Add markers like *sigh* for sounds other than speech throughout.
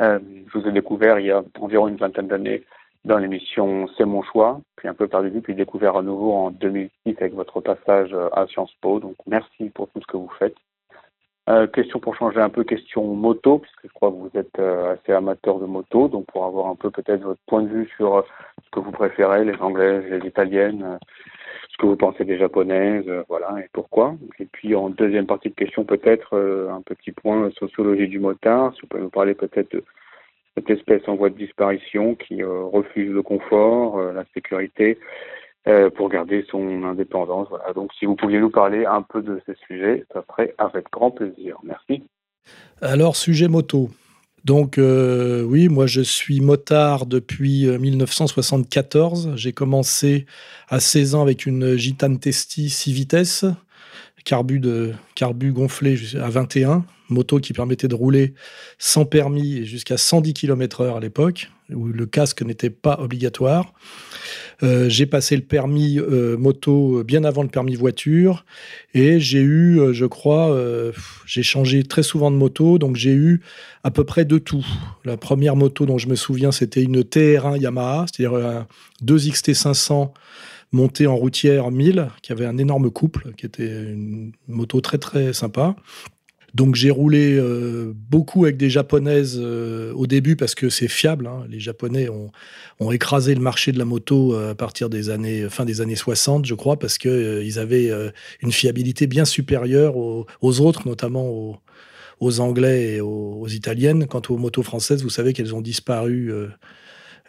Euh, je vous ai découvert il y a environ une vingtaine d'années dans l'émission C'est mon choix, puis un peu perdu vue, puis découvert à nouveau en 2006 avec votre passage à Sciences Po. Donc merci pour tout ce que vous faites. Euh, question pour changer un peu, question moto, puisque je crois que vous êtes euh, assez amateur de moto, donc pour avoir un peu peut-être votre point de vue sur euh, ce que vous préférez, les anglaises, les italiennes, que vous pensez des japonaises, voilà, et pourquoi. Et puis en deuxième partie de question, peut-être un petit point sociologie du motard, si vous pouvez nous parler peut-être de cette espèce en voie de disparition qui refuse le confort, la sécurité, euh, pour garder son indépendance. Voilà. Donc, si vous pouviez nous parler un peu de ces sujets, ça serait avec grand plaisir. Merci. Alors, sujet moto. Donc euh, oui, moi je suis motard depuis 1974. Euh, J'ai commencé à 16 ans avec une Gitane Testi 6 vitesses, carbu, de, carbu gonflé à 21, moto qui permettait de rouler sans permis jusqu'à 110 km/h à l'époque, où le casque n'était pas obligatoire. Euh, j'ai passé le permis euh, moto bien avant le permis voiture et j'ai eu, euh, je crois, j'ai changé très souvent de moto, donc j'ai eu à peu près de tout. La première moto dont je me souviens, c'était une TR1 Yamaha, c'est-à-dire un 2 XT500 monté en routière 1000, qui avait un énorme couple, qui était une moto très très sympa. Donc j'ai roulé euh, beaucoup avec des japonaises euh, au début parce que c'est fiable. Hein. Les Japonais ont, écrasé le marché de la moto euh, à partir des années fin des années 60, je crois, parce que ils avaient une fiabilité bien supérieure aux, autres, notamment aux, Anglais et aux, Italiennes. Quant aux motos françaises, vous savez qu'elles ont disparu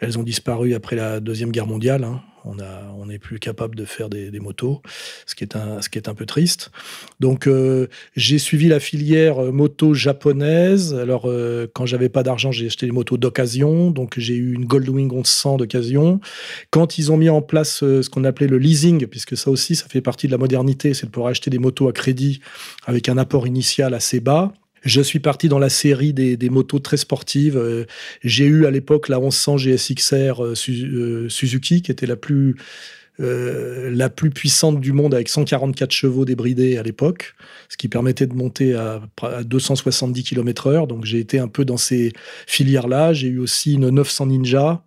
elles ont disparu après la Deuxième Guerre mondiale. Hein. On n'est plus capable de faire des, motos, ce qui, est un, ce qui est un peu triste. Donc, euh, j'ai suivi la filière euh, moto japonaise. Alors, euh, quand j'avais pas d'argent, j'ai acheté des motos d'occasion. Donc, j'ai eu une Goldwing 1100 d'occasion. Quand ils ont mis en place ce qu'on appelait le leasing, puisque ça aussi, ça fait partie de la modernité, c'est de pouvoir acheter des motos à crédit avec un apport initial assez bas. Je suis parti dans la série des, des motos très sportives. Euh, j'ai eu à l'époque la 1100 GSXR euh, euh, Suzuki, qui était la plus la plus puissante du monde avec 144 chevaux débridés à l'époque, ce qui permettait de monter à, à 270 km/h. Donc j'ai été un peu dans ces filières-là. J'ai eu aussi une 900 Ninja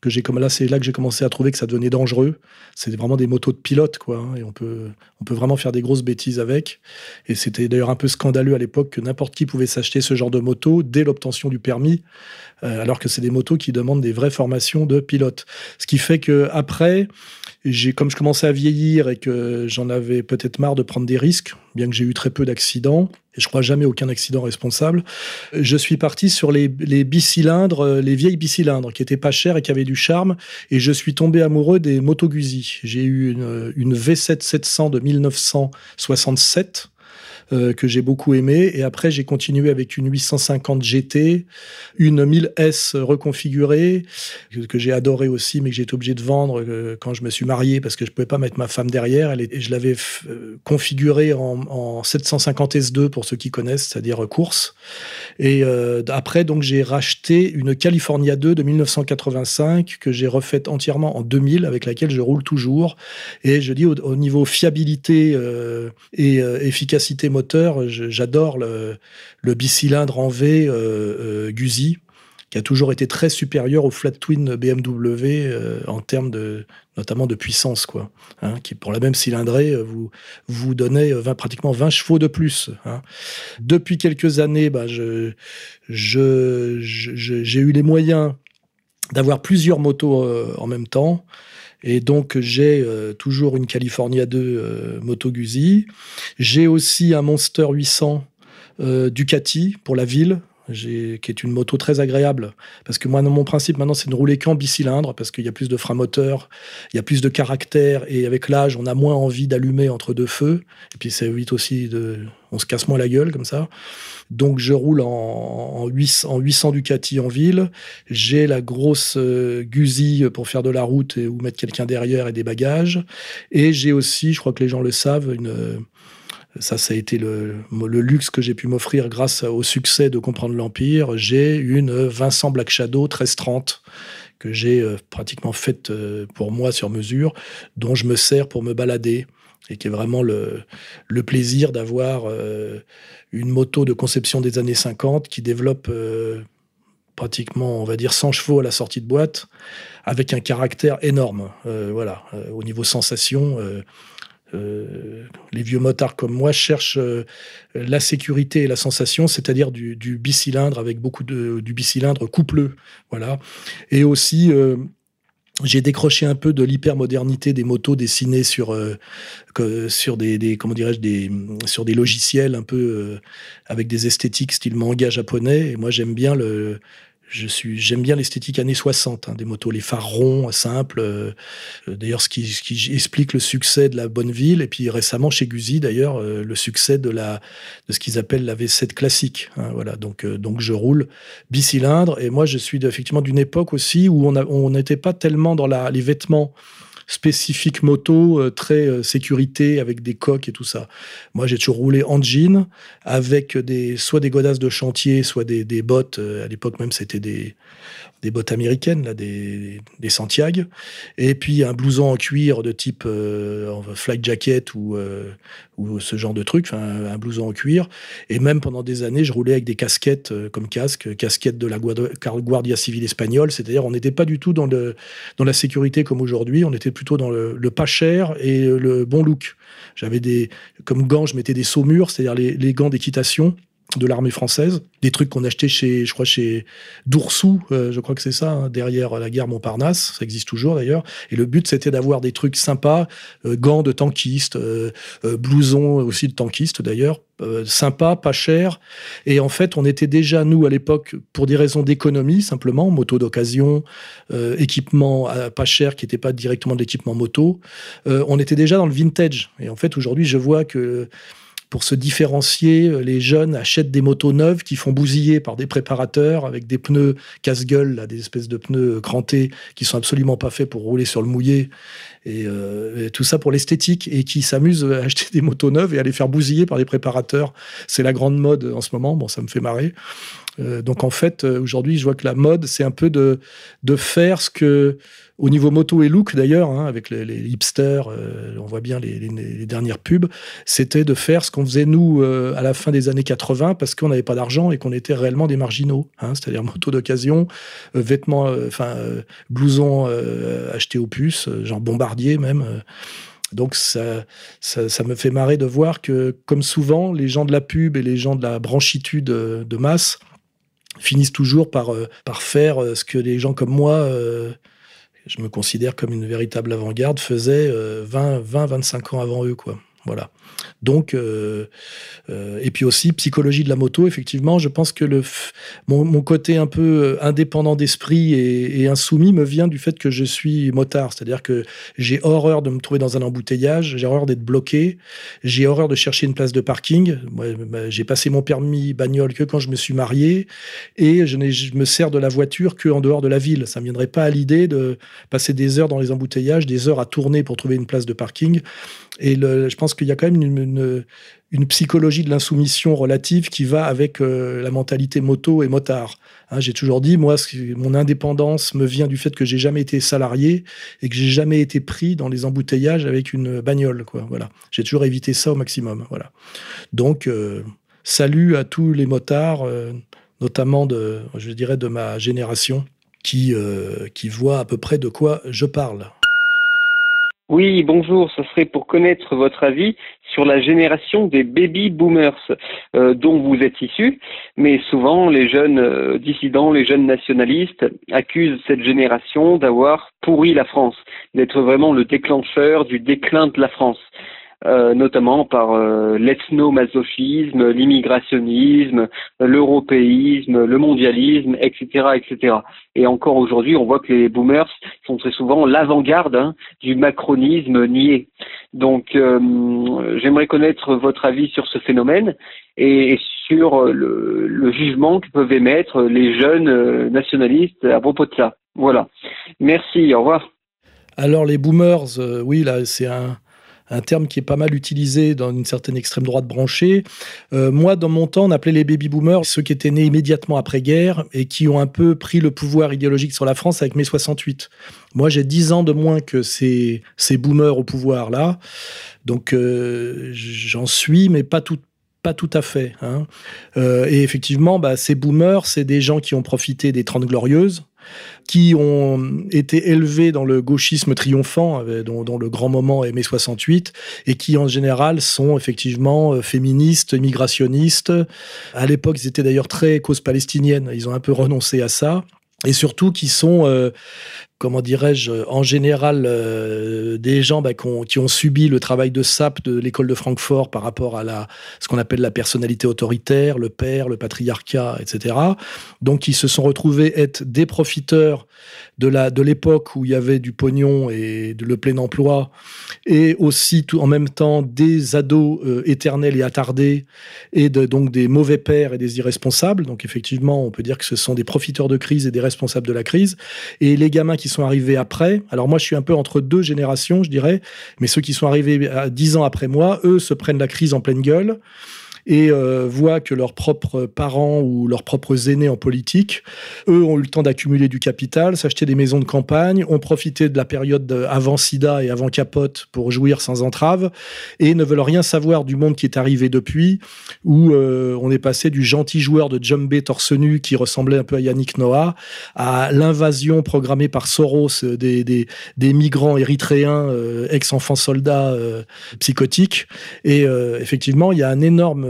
que j'ai comme là c'est là que j'ai commencé à trouver que ça devenait dangereux. C'est vraiment des motos de pilote quoi hein, et on peut on peut vraiment faire des grosses bêtises avec. Et c'était d'ailleurs un peu scandaleux à l'époque que n'importe qui pouvait s'acheter ce genre de moto dès l'obtention du permis euh, alors que c'est des motos qui demandent des vraies formations de pilote ce qui fait que après j'ai comme je commençais à vieillir et que j'en avais peut-être marre de prendre des risques, bien que j'ai eu très peu d'accidents, et je crois jamais aucun accident responsable, je suis parti sur les, bicylindres, euh, les vieilles bicylindres qui étaient pas chères et qui avaient du charme, et je suis tombé amoureux des Moto Guzzi. J'ai eu une, une V7 700 de 1967 euh, que j'ai beaucoup aimé. Et après, j'ai continué avec une 850 GT, une 1000S reconfigurée, que, j'ai adoré aussi, mais que j'ai été obligé de vendre euh, quand je me suis marié parce que je pouvais pas mettre ma femme derrière. Elle, et je l'avais euh, configurée en, en 750 S2 pour ceux qui connaissent, c'est-à-dire course. Et après, donc, j'ai racheté une California 2 de 1985 que j'ai refaite entièrement en 2000 avec laquelle je roule toujours. Et je dis au, au niveau fiabilité et efficacité moteur, j'adore le, bicylindre en V euh, euh qui a toujours été très supérieur au flat twin BMW euh, en termes de notamment de puissance quoi hein, qui pour la même cylindrée euh, vous vous donnait 20, pratiquement 20 chevaux de plus hein. depuis quelques années bah, je j'ai eu les moyens d'avoir plusieurs motos en même temps et donc, j'ai euh, toujours une California 2 euh, Moto Guzzi. J'ai aussi un Monster 800 euh, Ducati pour la ville. qui est une moto très agréable. Parce que moi, mon principe maintenant, c'est de rouler qu'en bicylindre, parce qu'il y a plus de frein moteur, il y a plus de caractère, et avec l'âge, on a moins envie d'allumer entre deux feux. Et puis ça évite aussi de. On se casse moins la gueule comme ça. Donc je roule en, 800, Ducati en ville. J'ai la grosse euh, pour faire de la route et, ou mettre quelqu'un derrière et des bagages. Et j'ai aussi, je crois que les gens le savent, une ça, ça a été le, luxe que j'ai pu m'offrir grâce au succès de Comprendre l'Empire. J'ai une Vincent Black Shadow 1330 que j'ai euh, pratiquement faite euh, pour moi sur mesure, dont je me sers pour me balader et qui est vraiment le, plaisir d'avoir euh, une moto de conception des années 50 qui développe pratiquement, on va dire, 100 chevaux à la sortie de boîte, avec un caractère énorme. voilà, au niveau sensation, euh, les vieux motards comme moi cherchent euh, la sécurité et la sensation, c'est-à-dire du, bicylindre avec beaucoup de du bicylindre coupleux, voilà. Et aussi euh, j'ai décroché un peu de l'hypermodernité des motos dessinées sur sur des, logiciels un peu avec des esthétiques style manga japonais. Et moi j'aime bien le je suis, j'aime bien l'esthétique années 60, hein, des motos, les phares ronds, simples. Euh, d'ailleurs, ce qui, ce qui, explique le succès de la bonne ville. Et puis récemment, chez Guzzi, d'ailleurs, euh, le succès de, la, de ce qu'ils appellent la V7 classique. Hein, voilà, donc, euh, donc je roule bicylindre. Et moi, je suis effectivement d'une époque aussi où on n'était pas tellement dans la, les vêtements spécifique moto, euh, très euh, sécurité, avec des coques et tout ça. Moi, j'ai toujours roulé en jean, avec des, soit des godasses de chantier, soit des, des bottes. Euh, à l'époque même, c'était des, des bottes américaines, là, des, des Santiago, et puis un blouson en cuir de type euh, flight jacket ou, euh, ou ce genre de truc, un blouson en cuir. Et même pendant des années, je roulais avec des casquettes euh, comme casque, casquettes de la Guardia Civile espagnole, c'est-à-dire on n'était pas du tout dans, le, dans la sécurité comme aujourd'hui, on était plutôt dans le, le, pas cher et le bon look. J'avais des, comme gants, je mettais des saumures, c'est-à-dire les, les gants d'équitation de l'armée française, des trucs qu'on achetait chez, je crois, chez Doursou, euh, je crois que c'est ça, hein, derrière la gare Montparnasse, ça existe toujours d'ailleurs. Et le but, c'était d'avoir des trucs sympas, euh, gants de tankistes, euh, blousons aussi de tankistes d'ailleurs, sympa, pas cher. Et en fait, on était déjà, nous, à l'époque, pour des raisons d'économie, simplement, moto d'occasion, équipement pas cher, qui n'était pas directement de l'équipement moto, on était déjà dans le vintage. Et en fait, aujourd'hui, je vois que pour se différencier, euh, les jeunes achètent des motos neuves qui font bousiller par des préparateurs avec des pneus casse-gueule, des espèces de pneus crantés qui sont absolument pas faits pour rouler sur le mouillé. Euh, et, tout ça pour l'esthétique et qui s'amusent à acheter des motos neuves et à les faire bousiller par des préparateurs. C'est la grande mode en ce moment. Bon, ça me fait marrer. Euh, donc en fait, aujourd'hui, je vois que la mode, c'est un peu de, de faire ce que au niveau moto et look, d'ailleurs, hein, avec les, hipsters, euh, on voit bien les, dernières pubs, c'était de faire ce qu'on faisait nous euh, à la fin des années 80 parce qu'on n'avait pas d'argent et qu'on était réellement des marginaux, hein, c'est-à-dire *laughs* moto d'occasion, euh, vêtements, enfin blousons achetés aux puces, genre bombardier même. Donc ça, ça, me fait marrer de voir que, comme souvent, les gens de la pub et les gens de la branchitude de masse finissent toujours par, par faire ce que les gens comme moi je me considère comme une véritable avant-garde, faisait 20, 20, 25 ans avant eux, quoi. Voilà. Donc, euh, euh, et puis aussi psychologie de la moto. Effectivement, je pense que le mon, côté un peu euh, indépendant d'esprit et, insoumis me vient du fait que je suis motard, c'est-à-dire que j'ai horreur de me trouver dans un embouteillage, j'ai horreur d'être bloqué, j'ai horreur de chercher une place de parking. Bah, j'ai passé mon permis bagnole que quand je me suis marié et je, je me sers de la voiture que en dehors de la ville. Ça me viendrait pas à l'idée de passer des heures dans les embouteillages, des heures à tourner pour trouver une place de parking. Et je pense qu'il y a quand même une, une, psychologie de l'insoumission relative qui va avec euh, la mentalité moto et motard. Hein, j'ai toujours dit, moi, mon indépendance me vient du fait que j'ai jamais été salarié et que j'ai jamais été pris dans les embouteillages avec une bagnole. Voilà. J'ai toujours évité ça au maximum. Voilà. Donc, euh, salut à tous les motards, euh, notamment de, je dirais, de ma génération, qui, qui voient à peu près de quoi je parle. Oui, bonjour, ce serait pour connaître votre avis sur la génération des baby boomers euh, dont vous êtes issu, mais souvent les jeunes euh, dissidents, les jeunes nationalistes accusent cette génération d'avoir pourri la France, d'être vraiment le déclencheur du déclin de la France. Euh, notamment par euh, l'ethno-masochisme, l'immigrationnisme, l'européisme, le mondialisme, etc., etc. Et encore aujourd'hui, on voit que les boomers sont très souvent l'avant-garde hein, du macronisme nié. Donc, euh, j'aimerais connaître votre avis sur ce phénomène et, sur le, le, jugement que peuvent émettre les jeunes nationalistes à propos de ça. Voilà. Merci. Au revoir. Alors les boomers, oui, là, c'est un, un terme qui est pas mal utilisé dans une certaine extrême droite branchée. Euh, moi, dans mon temps, on appelait les baby boomers ceux qui étaient nés immédiatement après-guerre et qui ont un peu pris le pouvoir idéologique sur la France avec mai 68. Moi, j'ai 10 ans de moins que ces, ces boomers au pouvoir là. Donc, euh, j'en suis, mais pas tout, pas tout à fait. Hein. Euh, et effectivement, bah, ces boomers, c'est des gens qui ont profité des Trente Glorieuses, qui ont été élevés dans le gauchisme triomphant, euh, dont, le grand moment est mai 68, et qui en général sont effectivement euh, féministes, migrationnistes. À l'époque, ils étaient d'ailleurs très cause palestinienne. Ils ont un peu renoncé à ça et surtout qui sont comment dirais-je, en général, euh, des gens bah, qui, ont, subi le travail de sape de l'école de Francfort par rapport à ce qu'on appelle la personnalité autoritaire, le père, le patriarcat, etc. Donc, ils se sont retrouvés être des profiteurs de l'époque où il y avait du pognon et de, le plein emploi, et aussi tout en même temps des ados euh, éternels et attardés, et donc des mauvais pères et des irresponsables. Donc, effectivement, on peut dire que ce sont des profiteurs de crise et des responsables de la crise. Et les gamins qui sont arrivés après, alors moi je suis un peu entre deux générations, je dirais, mais ceux qui sont arrivés à dix ans après moi, eux se prennent la crise en pleine gueule et euh, voient que leurs propres parents ou leurs propres aînés en politique, eux ont eu le temps d'accumuler du capital, s'acheter des maisons de campagne, ont profité de la période avant SIDA et avant Capote pour jouir sans entrave, et ne veulent rien savoir du monde qui est arrivé depuis, où euh, on est passé du gentil joueur de jumbé torse nu qui ressemblait un peu à Yannick Noah, à l'invasion programmée par Soros des, des, des migrants érythréens, euh, ex-enfants soldats psychotiques. Et effectivement, il y a un énorme euh,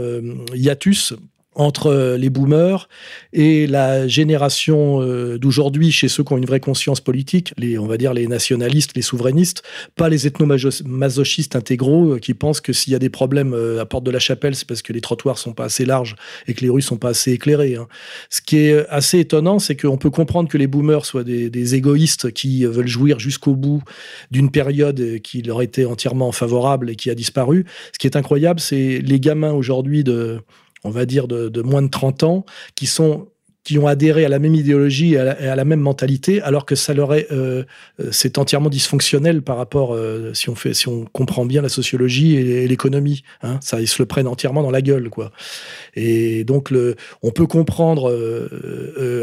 hiatus entre les boomers et la génération euh, d'aujourd'hui chez ceux qui ont une vraie conscience politique, les, on va dire les nationalistes, les souverainistes, pas les ethnomasochistes intégraux euh, qui pensent que s'il y a des problèmes à Porte de la Chapelle, c'est parce que les trottoirs sont pas assez larges et que les rues sont pas assez éclairées. Hein. Ce qui est assez étonnant, c'est qu'on peut comprendre que les boomers soient des, des égoïstes qui veulent jouir jusqu'au bout d'une période qui leur était entièrement favorable et qui a disparu. Ce qui est incroyable, c'est les gamins aujourd'hui de on va dire, de, moins de 30 ans, qui sont qui ont adhéré à la même idéologie et à la, même mentalité, alors que ça leur est, euh, euh, c'est entièrement dysfonctionnel par rapport, euh, si on fait, si on comprend bien la sociologie et, l'économie, hein, ça, ils se le prennent entièrement dans la gueule, quoi. Et donc, le, on peut comprendre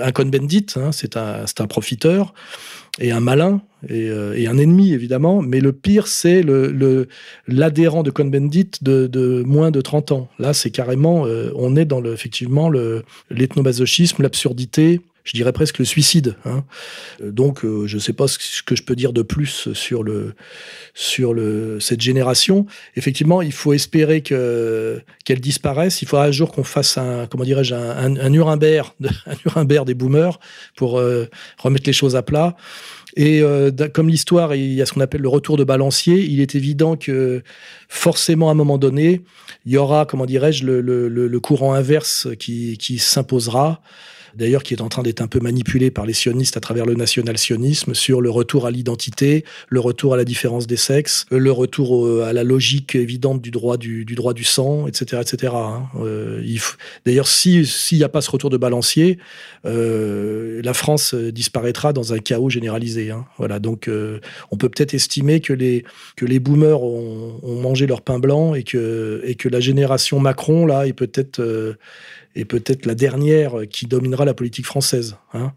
un Cohn-Bendit, hein, c'est un, c'est un profiteur et un malin euh, et, un ennemi évidemment, mais le pire c'est le l'adhérent de Cohn-Bendit de, moins de 30 ans. Là, c'est carrément, euh, on est dans le, effectivement l'absurdité, je dirais presque le suicide. Hein. Euh, donc, je ne sais pas ce que je peux dire de plus sur, cette génération. Effectivement, il faut espérer que, qu'elle disparaisse. Il faudra un jour qu'on fasse un, comment dirais-je, un, un, un, Nuremberg, *laughs* des boomers pour remettre les choses à plat. Et euh, comme l'histoire, il y a ce qu'on appelle le retour de balancier, il est évident que forcément, à un moment donné, il y aura, comment dirais-je, le, courant inverse qui s'imposera d'ailleurs qui est en train d'être un peu manipulé par les sionistes à travers le national-sionisme sur le retour à l'identité, le retour à la différence des sexes, le retour à la logique évidente du droit du, droit du sang, etc. etc. Hein. Euh, d'ailleurs, s'il n'y a pas ce retour de balancier, euh, la France disparaîtra dans un chaos généralisé. Hein. Voilà, donc euh, on peut peut-être estimer que les, que les boomers ont, ont, mangé leur pain blanc et que, et que la génération Macron, là, est peut-être et peut-être la dernière qui dominera la politique française. Hein.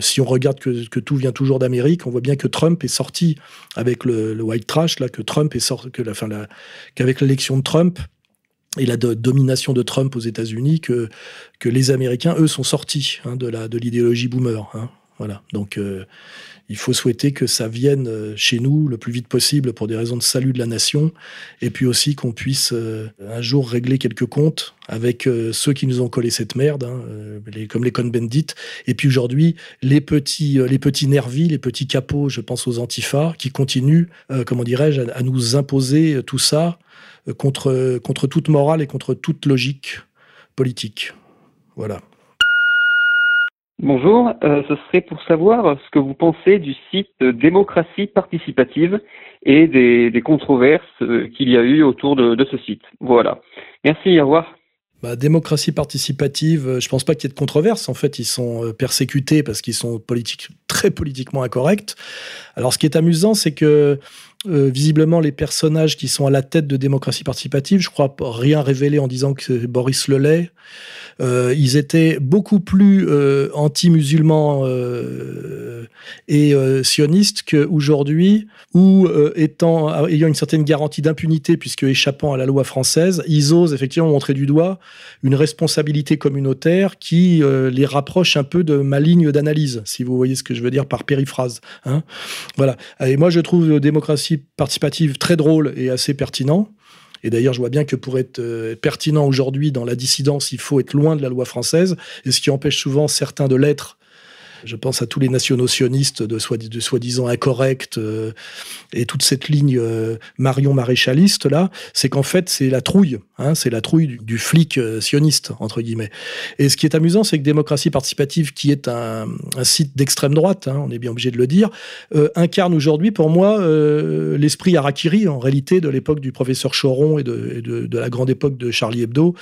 si on regarde que, tout vient toujours d'Amérique, on voit bien que Trump est sorti avec le, white trash, là, que Trump est sorti, que la, qu'avec l'élection de Trump et la domination de Trump aux États-Unis, que, les Américains, eux, sont sortis hein, de, l'idéologie boomer. Hein. Voilà. Donc, il faut souhaiter que ça vienne euh, chez nous le plus vite possible pour des raisons de salut de la nation, et puis aussi qu'on puisse euh, un jour régler quelques comptes avec euh, ceux qui nous ont collé cette merde, hein, comme les Cohn-Bendit, et puis aujourd'hui les petits, les petits nervis, les petits capots, je pense aux antifas, qui continuent, comment dirais-je, à, nous imposer tout ça contre, contre toute morale et contre toute logique politique. Voilà. Bonjour, euh, ce serait pour savoir ce que vous pensez du site Démocratie participative et des, controverses euh, qu'il y a eu autour de, ce site. Voilà. Merci, au revoir. Bah, démocratie participative, euh, je pense pas qu'il y ait de controverses. En fait, ils sont persécutés parce qu'ils sont politiques, très politiquement incorrects. Alors, ce qui est amusant, c'est que visiblement, les personnages qui sont à la tête de démocratie participative, je crois rien révéler en disant que c'est Boris Lelay, euh, ils étaient beaucoup plus euh, anti-musulmans euh, et sionistes qu'aujourd'hui, où étant, ayant une certaine garantie d'impunité, puisque échappant à la loi française, ils osent effectivement montrer du doigt une responsabilité communautaire qui les rapproche un peu de ma ligne d'analyse, si vous voyez ce que je veux dire par périphrase. Hein. Voilà. Et moi, je trouve démocratie participative très drôle et assez pertinent. Et d'ailleurs, je vois bien que pour être euh, pertinent aujourd'hui dans la dissidence, il faut être loin de la loi française, et ce qui empêche souvent certains de l'être je pense à tous les nationaux sionistes de, soi-disant incorrects euh, et toute cette ligne euh, Marion maréchaliste là, c'est qu'en fait c'est la trouille, hein, c'est la trouille du, flic euh, sioniste entre guillemets. Et ce qui est amusant, c'est que démocratie participative, qui est un, site d'extrême droite, hein, on est bien obligé de le dire, incarne aujourd'hui pour moi l'esprit harakiri en réalité de l'époque du professeur Choron et de, de, la grande époque de Charlie Hebdo,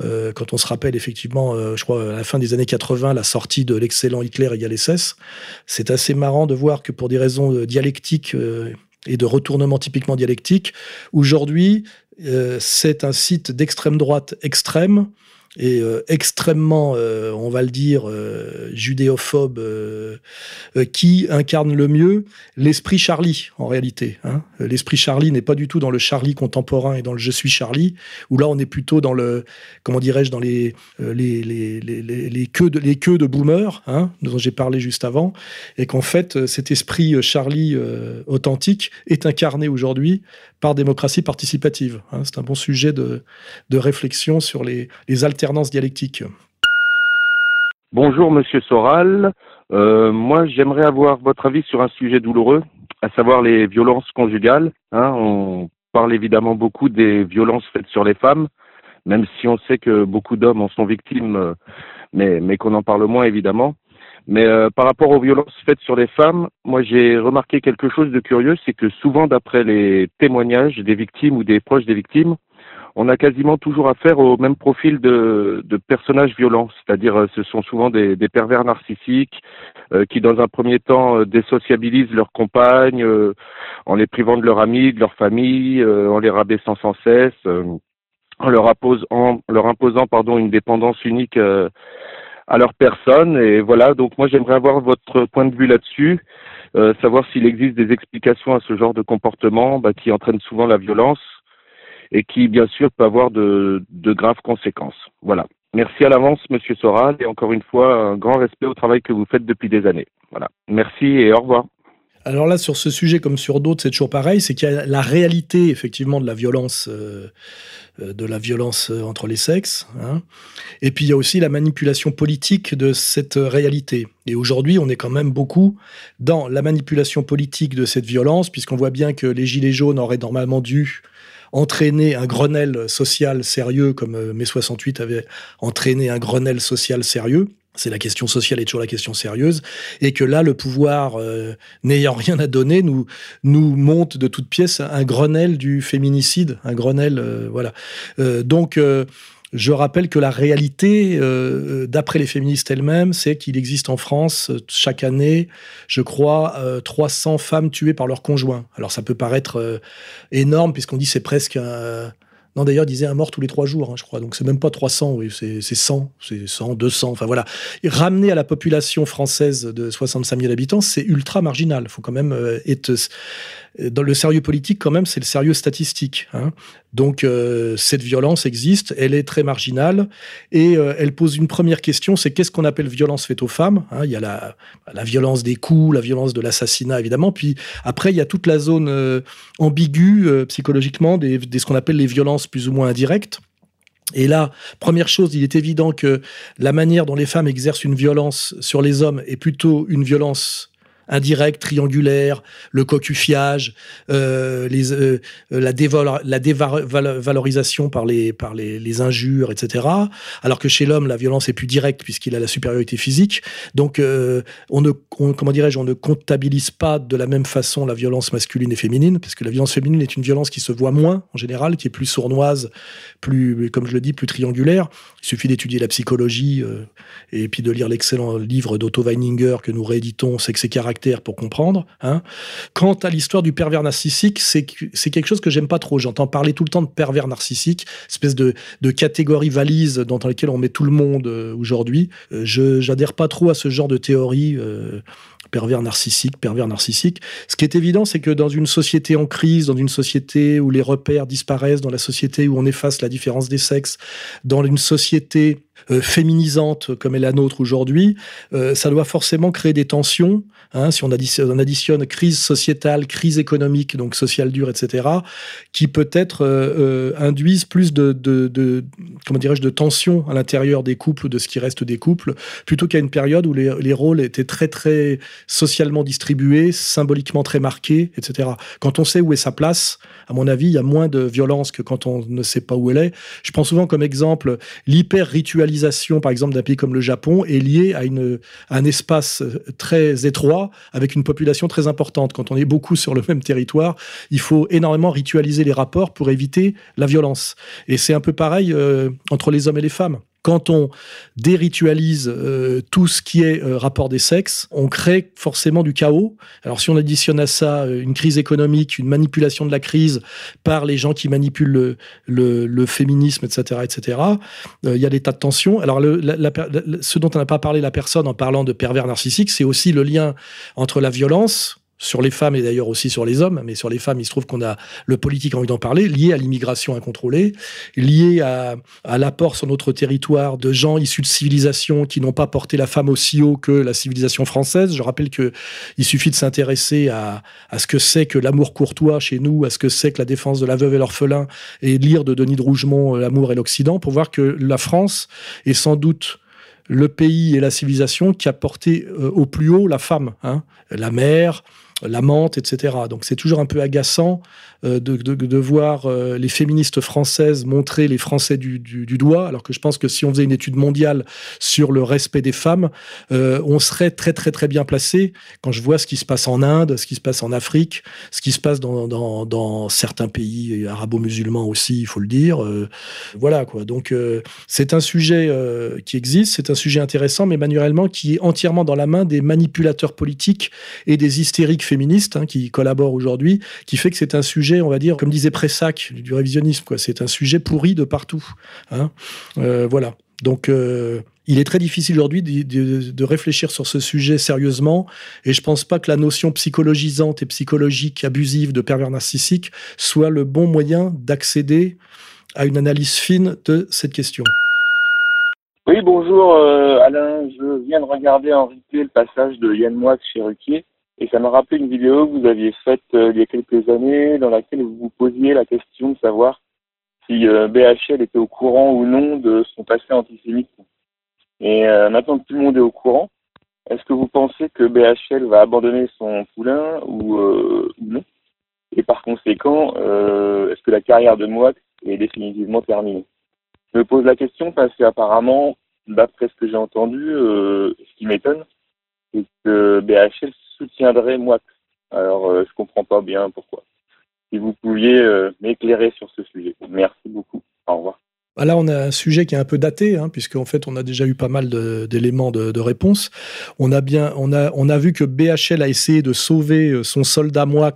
quand on se rappelle effectivement, je crois à la fin des années 80, la sortie de l'excellent Hitler l'SS. C'est assez marrant de voir que pour des raisons euh, dialectiques euh, et de retournement typiquement dialectique, aujourd'hui, euh, c'est un site d'extrême droite extrême et euh, extrêmement, euh, on va le dire, euh, judéophobe, qui incarne le mieux l'esprit Charlie, en réalité. Hein. L'esprit Charlie n'est pas du tout dans le Charlie contemporain et dans le Je suis Charlie, où là on est plutôt dans le, comment dirais-je, dans les, les, les, les, queues de, les queues de boomers, hein, dont j'ai parlé juste avant, et qu'en fait cet esprit Charlie authentique est incarné aujourd'hui par démocratie participative. Hein. C'est un bon sujet de, de réflexion sur les, les Bonjour Monsieur Soral. Euh, moi, j'aimerais avoir votre avis sur un sujet douloureux, à savoir les violences conjugales. Hein. on parle évidemment beaucoup des violences faites sur les femmes, même si on sait que beaucoup d'hommes en sont victimes, euh, mais, mais qu'on en parle moins évidemment. Mais euh, par rapport aux violences faites sur les femmes, moi j'ai remarqué quelque chose de curieux, c'est que souvent d'après les témoignages des victimes ou des proches des victimes, on a quasiment toujours affaire au même profil de, de personnages violents, c'est-à-dire euh, ce sont souvent des, pervers narcissiques euh, qui dans un premier temps désociabilisent leurs compagnes en les privant de leurs amis, de leur famille, en les rabaissant sans cesse, en leur, imposant une dépendance unique à leur personne. Et voilà, donc moi j'aimerais avoir votre point de vue là-dessus, euh, savoir s'il existe des explications à ce genre de comportement bah, qui entraîne souvent la violence et qui bien sûr peut avoir de, graves conséquences. Voilà. Merci à l'avance, Monsieur Soral, et encore une fois, un grand respect au travail que vous faites depuis des années. Voilà. Merci et au revoir. Alors là, sur ce sujet comme sur d'autres, c'est toujours pareil, c'est qu'il y a la réalité effectivement de la violence, euh, euh, de la violence euh, entre les sexes, hein. et puis il y a aussi la manipulation politique de cette réalité. Et aujourd'hui, on est quand même beaucoup dans la manipulation politique de cette violence, puisqu'on voit bien que les gilets jaunes auraient normalement dû entraîner un Grenelle social sérieux, comme mai 68 avait entraîné un Grenelle social sérieux c'est la question sociale est toujours la question sérieuse, et que là, le pouvoir, euh, n'ayant rien à donner, nous, nous monte de toutes pièces un Grenelle du féminicide, un Grenelle, euh, voilà. Euh, donc, je rappelle que la réalité, d'après les féministes elles-mêmes, c'est qu'il existe en France, chaque année, je crois, 300 femmes tuées par leur conjoint. Alors, ça peut paraître énorme, puisqu'on dit c'est presque un non, d'ailleurs, il disait un mort tous les trois jours, hein, je crois. Donc, c'est même pas 300, oui, c'est 100, c'est 100, 200. Enfin, voilà. ramener à la population française de 65 000 habitants, c'est ultra marginal. Il faut quand même euh, être dans le sérieux politique, quand même, c'est le sérieux statistique. Hein. Donc, euh, cette violence existe, elle est très marginale, et euh, elle pose une première question, c'est qu'est-ce qu'on appelle violence faite aux femmes hein. Il y a la, la, violence des coups, la violence de l'assassinat, évidemment, puis après, il y a toute la zone euh, ambiguë, psychologiquement, des, des, ce qu'on appelle les violences plus ou moins indirectes. Et là, première chose, il est évident que la manière dont les femmes exercent une violence sur les hommes est plutôt une violence indirect, triangulaire, le cocufiage, euh, euh, la, dévalorisation par les, par les, injures, etc. Alors que chez l'homme, la violence est plus directe puisqu'il a la supériorité physique. Donc, euh, on ne, comment dirais-je, on ne comptabilise pas de la même façon la violence masculine et féminine, parce que la violence féminine est une violence qui se voit moins en général, qui est plus sournoise, plus, comme je le dis, plus triangulaire. Il suffit d'étudier la psychologie et puis de lire l'excellent livre d'Otto Weininger que nous rééditons, c'est que ses pour comprendre. Hein. Quant à l'histoire du pervers narcissique, c'est quelque chose que j'aime pas trop. J'entends parler tout le temps de pervers narcissique, espèce de, catégorie valise dans laquelle on met tout le monde euh, aujourd'hui. Euh, je j'adhère pas trop à ce genre de théorie pervers narcissique, pervers narcissique. Ce qui est évident, c'est que dans une société en crise, dans une société où les repères disparaissent, dans la société où on efface la différence des sexes, dans une société euh, féminisante comme est la nôtre aujourd'hui, euh, ça doit forcément créer des tensions. Hein, si on additionne, on additionne, crise sociétale, crise économique, donc sociale dure, etc., qui peut-être euh, induisent plus de, comment dirais-je, de tensions à l'intérieur des couples, de ce qui reste des couples, plutôt qu'à une période où les, les, rôles étaient très très socialement distribués, symboliquement très marqués, etc. Quand on sait où est sa place, à mon avis, il y a moins de violence que quand on ne sait pas où elle est. Je prends souvent comme exemple l'hyper par exemple, d'un pays comme le Japon est liée à, une, un espace très étroit avec une population très importante. Quand on est beaucoup sur le même territoire, il faut énormément ritualiser les rapports pour éviter la violence. Et c'est un peu pareil euh, entre les hommes et les femmes quand on déritualise euh, tout ce qui est euh, rapport des sexes, on crée forcément du chaos. Alors si on additionne à ça euh, une crise économique, une manipulation de la crise par les gens qui manipulent le, le, féminisme, etc., etc., il y a des tas de tensions. Alors le, ce dont on n'a pas parlé la personne en parlant de pervers narcissique, c'est aussi le lien entre la violence, sur les femmes et d'ailleurs aussi sur les hommes, mais sur les femmes, il se trouve qu'on a le politique envie d'en parler, lié à l'immigration incontrôlée, lié à, à l'apport sur notre territoire de gens issus de civilisations qui n'ont pas porté la femme aussi haut que la civilisation française. Je rappelle que il suffit de s'intéresser à, à ce que c'est que l'amour courtois chez nous, à ce que c'est que la défense de la veuve et l'orphelin, et lire de Denis de Rougemont euh, L'amour et l'Occident pour voir que la France est sans doute le pays et la civilisation qui a porté euh, au plus haut la femme, hein, la mère, la menthe, etc. Donc c'est toujours un peu agaçant euh, de, de, voir euh, les féministes françaises montrer les Français du, du, doigt, alors que je pense que si on faisait une étude mondiale sur le respect des femmes, euh, on serait très très très bien placé. Quand je vois ce qui se passe en Inde, ce qui se passe en Afrique, ce qui se passe dans, dans, dans certains pays arabo-musulmans aussi, il faut le dire. voilà quoi. Donc c'est un sujet qui existe, c'est un sujet intéressant, mais manuellement qui est entièrement dans la main des manipulateurs politiques et des hystériques féministes hein, qui collaborent aujourd'hui, qui fait que c'est un sujet on va dire, comme disait Pressac, du révisionnisme. Quoi. C'est un sujet pourri de partout. Hein. Euh, voilà. Donc, euh, il est très difficile aujourd'hui de, réfléchir sur ce sujet sérieusement. Et je pense pas que la notion psychologisante et psychologique abusive de pervers narcissique soit le bon moyen d'accéder à une analyse fine de cette question. Oui, bonjour euh, Alain. Je viens de regarder en replay le passage de Yann Moix chez Ruquier. Et ça m'a rappelé une vidéo que vous aviez faite euh, il y a quelques années dans laquelle vous vous posiez la question de savoir si euh, BHL était au courant ou non de son passé antisémite. Et euh, maintenant que tout le monde est au courant, est-ce que vous pensez que BHL va abandonner son poulain ou, non? Et par conséquent, est-ce que la carrière de Moix est définitivement terminée? Je me pose la question parce qu'apparemment, d'après ce que j'ai entendu, ce qui m'étonne, c'est que BHL soutiendrait moi. Alors, euh, je comprends pas bien pourquoi. Si vous pouviez euh, m'éclairer sur ce sujet. Merci beaucoup. Au revoir. Bah là, on a un sujet qui est un peu daté, hein, puisqu'en fait, on a déjà eu pas mal d'éléments de, réponse. On a bien, on a, on a vu que BHL a essayé de sauver euh, son soldat Moix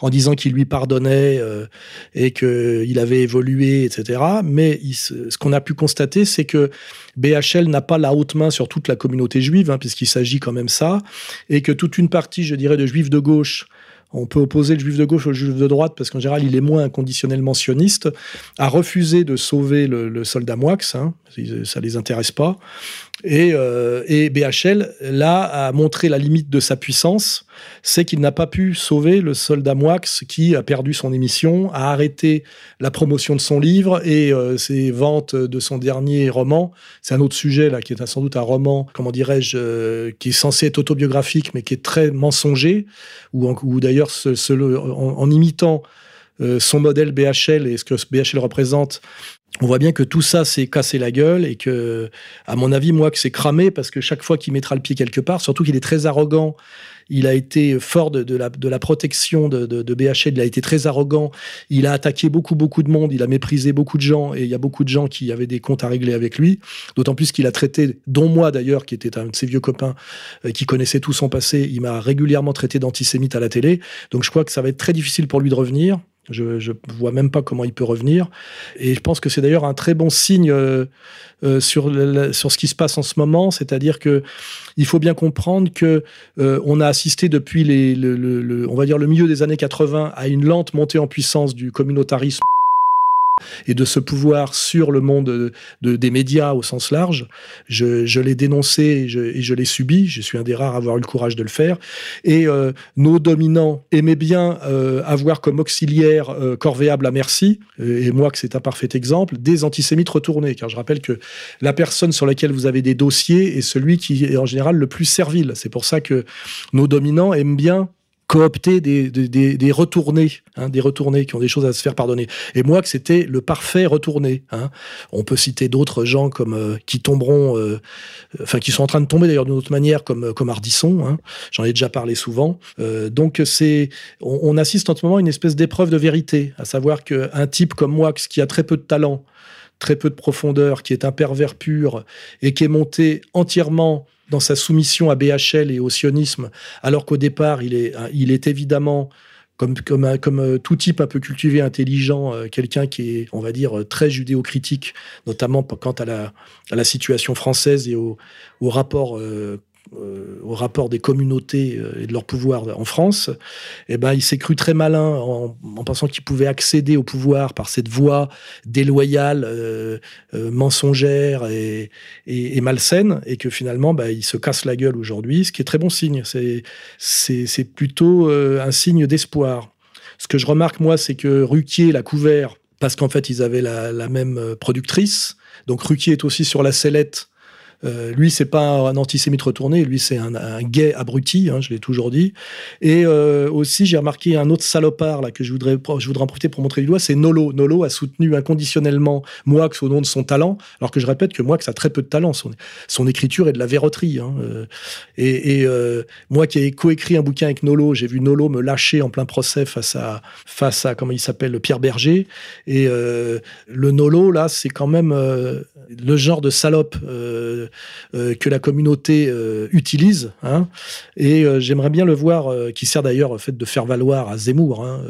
en disant qu'il lui pardonnait euh, et qu'il avait évolué, etc. Mais ce qu'on a pu constater, c'est que BHL n'a pas la haute main sur toute la communauté juive, hein, puisqu'il s'agit quand même ça, et que toute une partie, je dirais, de juifs de gauche on peut opposer le juif de gauche au juif de droite parce qu'en général il est moins inconditionnellement sioniste, a refusé de sauver le, soldat Moix, hein, ça les intéresse pas, et, euh, et, BHL, là, a montré la limite de sa puissance, c'est qu'il n'a pas pu sauver le soldat Moix qui a perdu son émission, a arrêté la promotion de son livre et euh, ses ventes de son dernier roman. C'est un autre sujet, là, qui est sans doute un roman, comment dirais-je, euh, qui est censé être autobiographique, mais qui est très mensonger, ou, d'ailleurs, en, en, imitant euh, son modèle BHL et ce que BHL représente, on voit bien que tout ça s'est cassé la gueule et que, à mon avis, moi, que c'est cramé parce que chaque fois qu'il mettra le pied quelque part, surtout qu'il est très arrogant, il a été fort de, la, protection de, de, BHL, il a été très arrogant, il a attaqué beaucoup, beaucoup de monde, il a méprisé beaucoup de gens et il y a beaucoup de gens qui avaient des comptes à régler avec lui. D'autant plus qu'il a traité, dont moi d'ailleurs, qui était un de ses vieux copains, euh, qui connaissait tout son passé, il m'a régulièrement traité d'antisémite à la télé. Donc je crois que ça va être très difficile pour lui de revenir. Je ne vois même pas comment il peut revenir. Et je pense que c'est d'ailleurs un très bon signe euh, euh, sur, sur ce qui se passe en ce moment, c'est-à-dire que il faut bien comprendre que euh, on a assisté depuis les, le, on va dire le milieu des années 80 à une lente montée en puissance du communautarisme et de ce pouvoir sur le monde de, des médias au sens large. Je, l'ai dénoncé et je, l'ai subi. Je suis un des rares à avoir eu le courage de le faire. Et euh, nos dominants aimaient bien euh, avoir comme auxiliaire euh, corvéable à merci, et moi que c'est un parfait exemple, des antisémites retournés. Car je rappelle que la personne sur laquelle vous avez des dossiers est celui qui est en général le plus servile. C'est pour ça que nos dominants aiment bien coopter des, des, des retournés, hein, des retournés qui ont des choses à se faire pardonner. Et moi, que c'était le parfait retourné. Hein. On peut citer d'autres gens comme euh, qui tomberont, euh, enfin qui sont en train de tomber d'ailleurs d'une autre manière, comme comme Ardisson. Hein. J'en ai déjà parlé souvent. Euh, donc c'est, on, on, assiste en ce moment à une espèce d'épreuve de vérité, à savoir qu'un type comme moi, qui a très peu de talent, très peu de profondeur, qui est un pervers pur et qui est monté entièrement dans sa soumission à BHL et au sionisme, alors qu'au départ, il est, il est évidemment comme, comme, comme euh, tout type un peu cultivé, intelligent, euh, quelqu'un qui est, on va dire, très judéo-critique, notamment quant à la, à la situation française et au, au rapport euh, euh, au rapport des communautés euh, et de leur pouvoir en France, eh ben, il s'est cru très malin en, pensant qu'il pouvait accéder au pouvoir par cette voie déloyale, euh, mensongère et, et, malsaine, et que finalement, bah, il se casse la gueule aujourd'hui, ce qui est très bon signe. C'est plutôt un signe d'espoir. Ce que je remarque, moi, c'est que Ruquier l'a couvert parce qu'en fait, ils avaient la, la même productrice. Donc Ruquier est aussi sur la sellette euh, lui, c'est pas un antisémite retourné, lui, c'est un, gay abruti, hein, je l'ai toujours dit. Et euh, aussi, j'ai remarqué un autre salopard là que je voudrais, je voudrais en profiter pour montrer du doigt, c'est Nolo. Nolo a soutenu inconditionnellement Moix au nom de son talent, alors que je répète que Moix a très peu de talent. Son, écriture est de la verroterie. Hein, euh. et, moi qui ai coécrit un bouquin avec Nolo, j'ai vu Nolo me lâcher en plein procès face à, face à comment il s'appelle, Pierre Berger. Et le Nolo, là, c'est quand même le genre de salope que la communauté euh, utilise. Hein. et euh, j'aimerais bien le voir, qui sert d'ailleurs au fait de faire valoir à Zemmour, hein,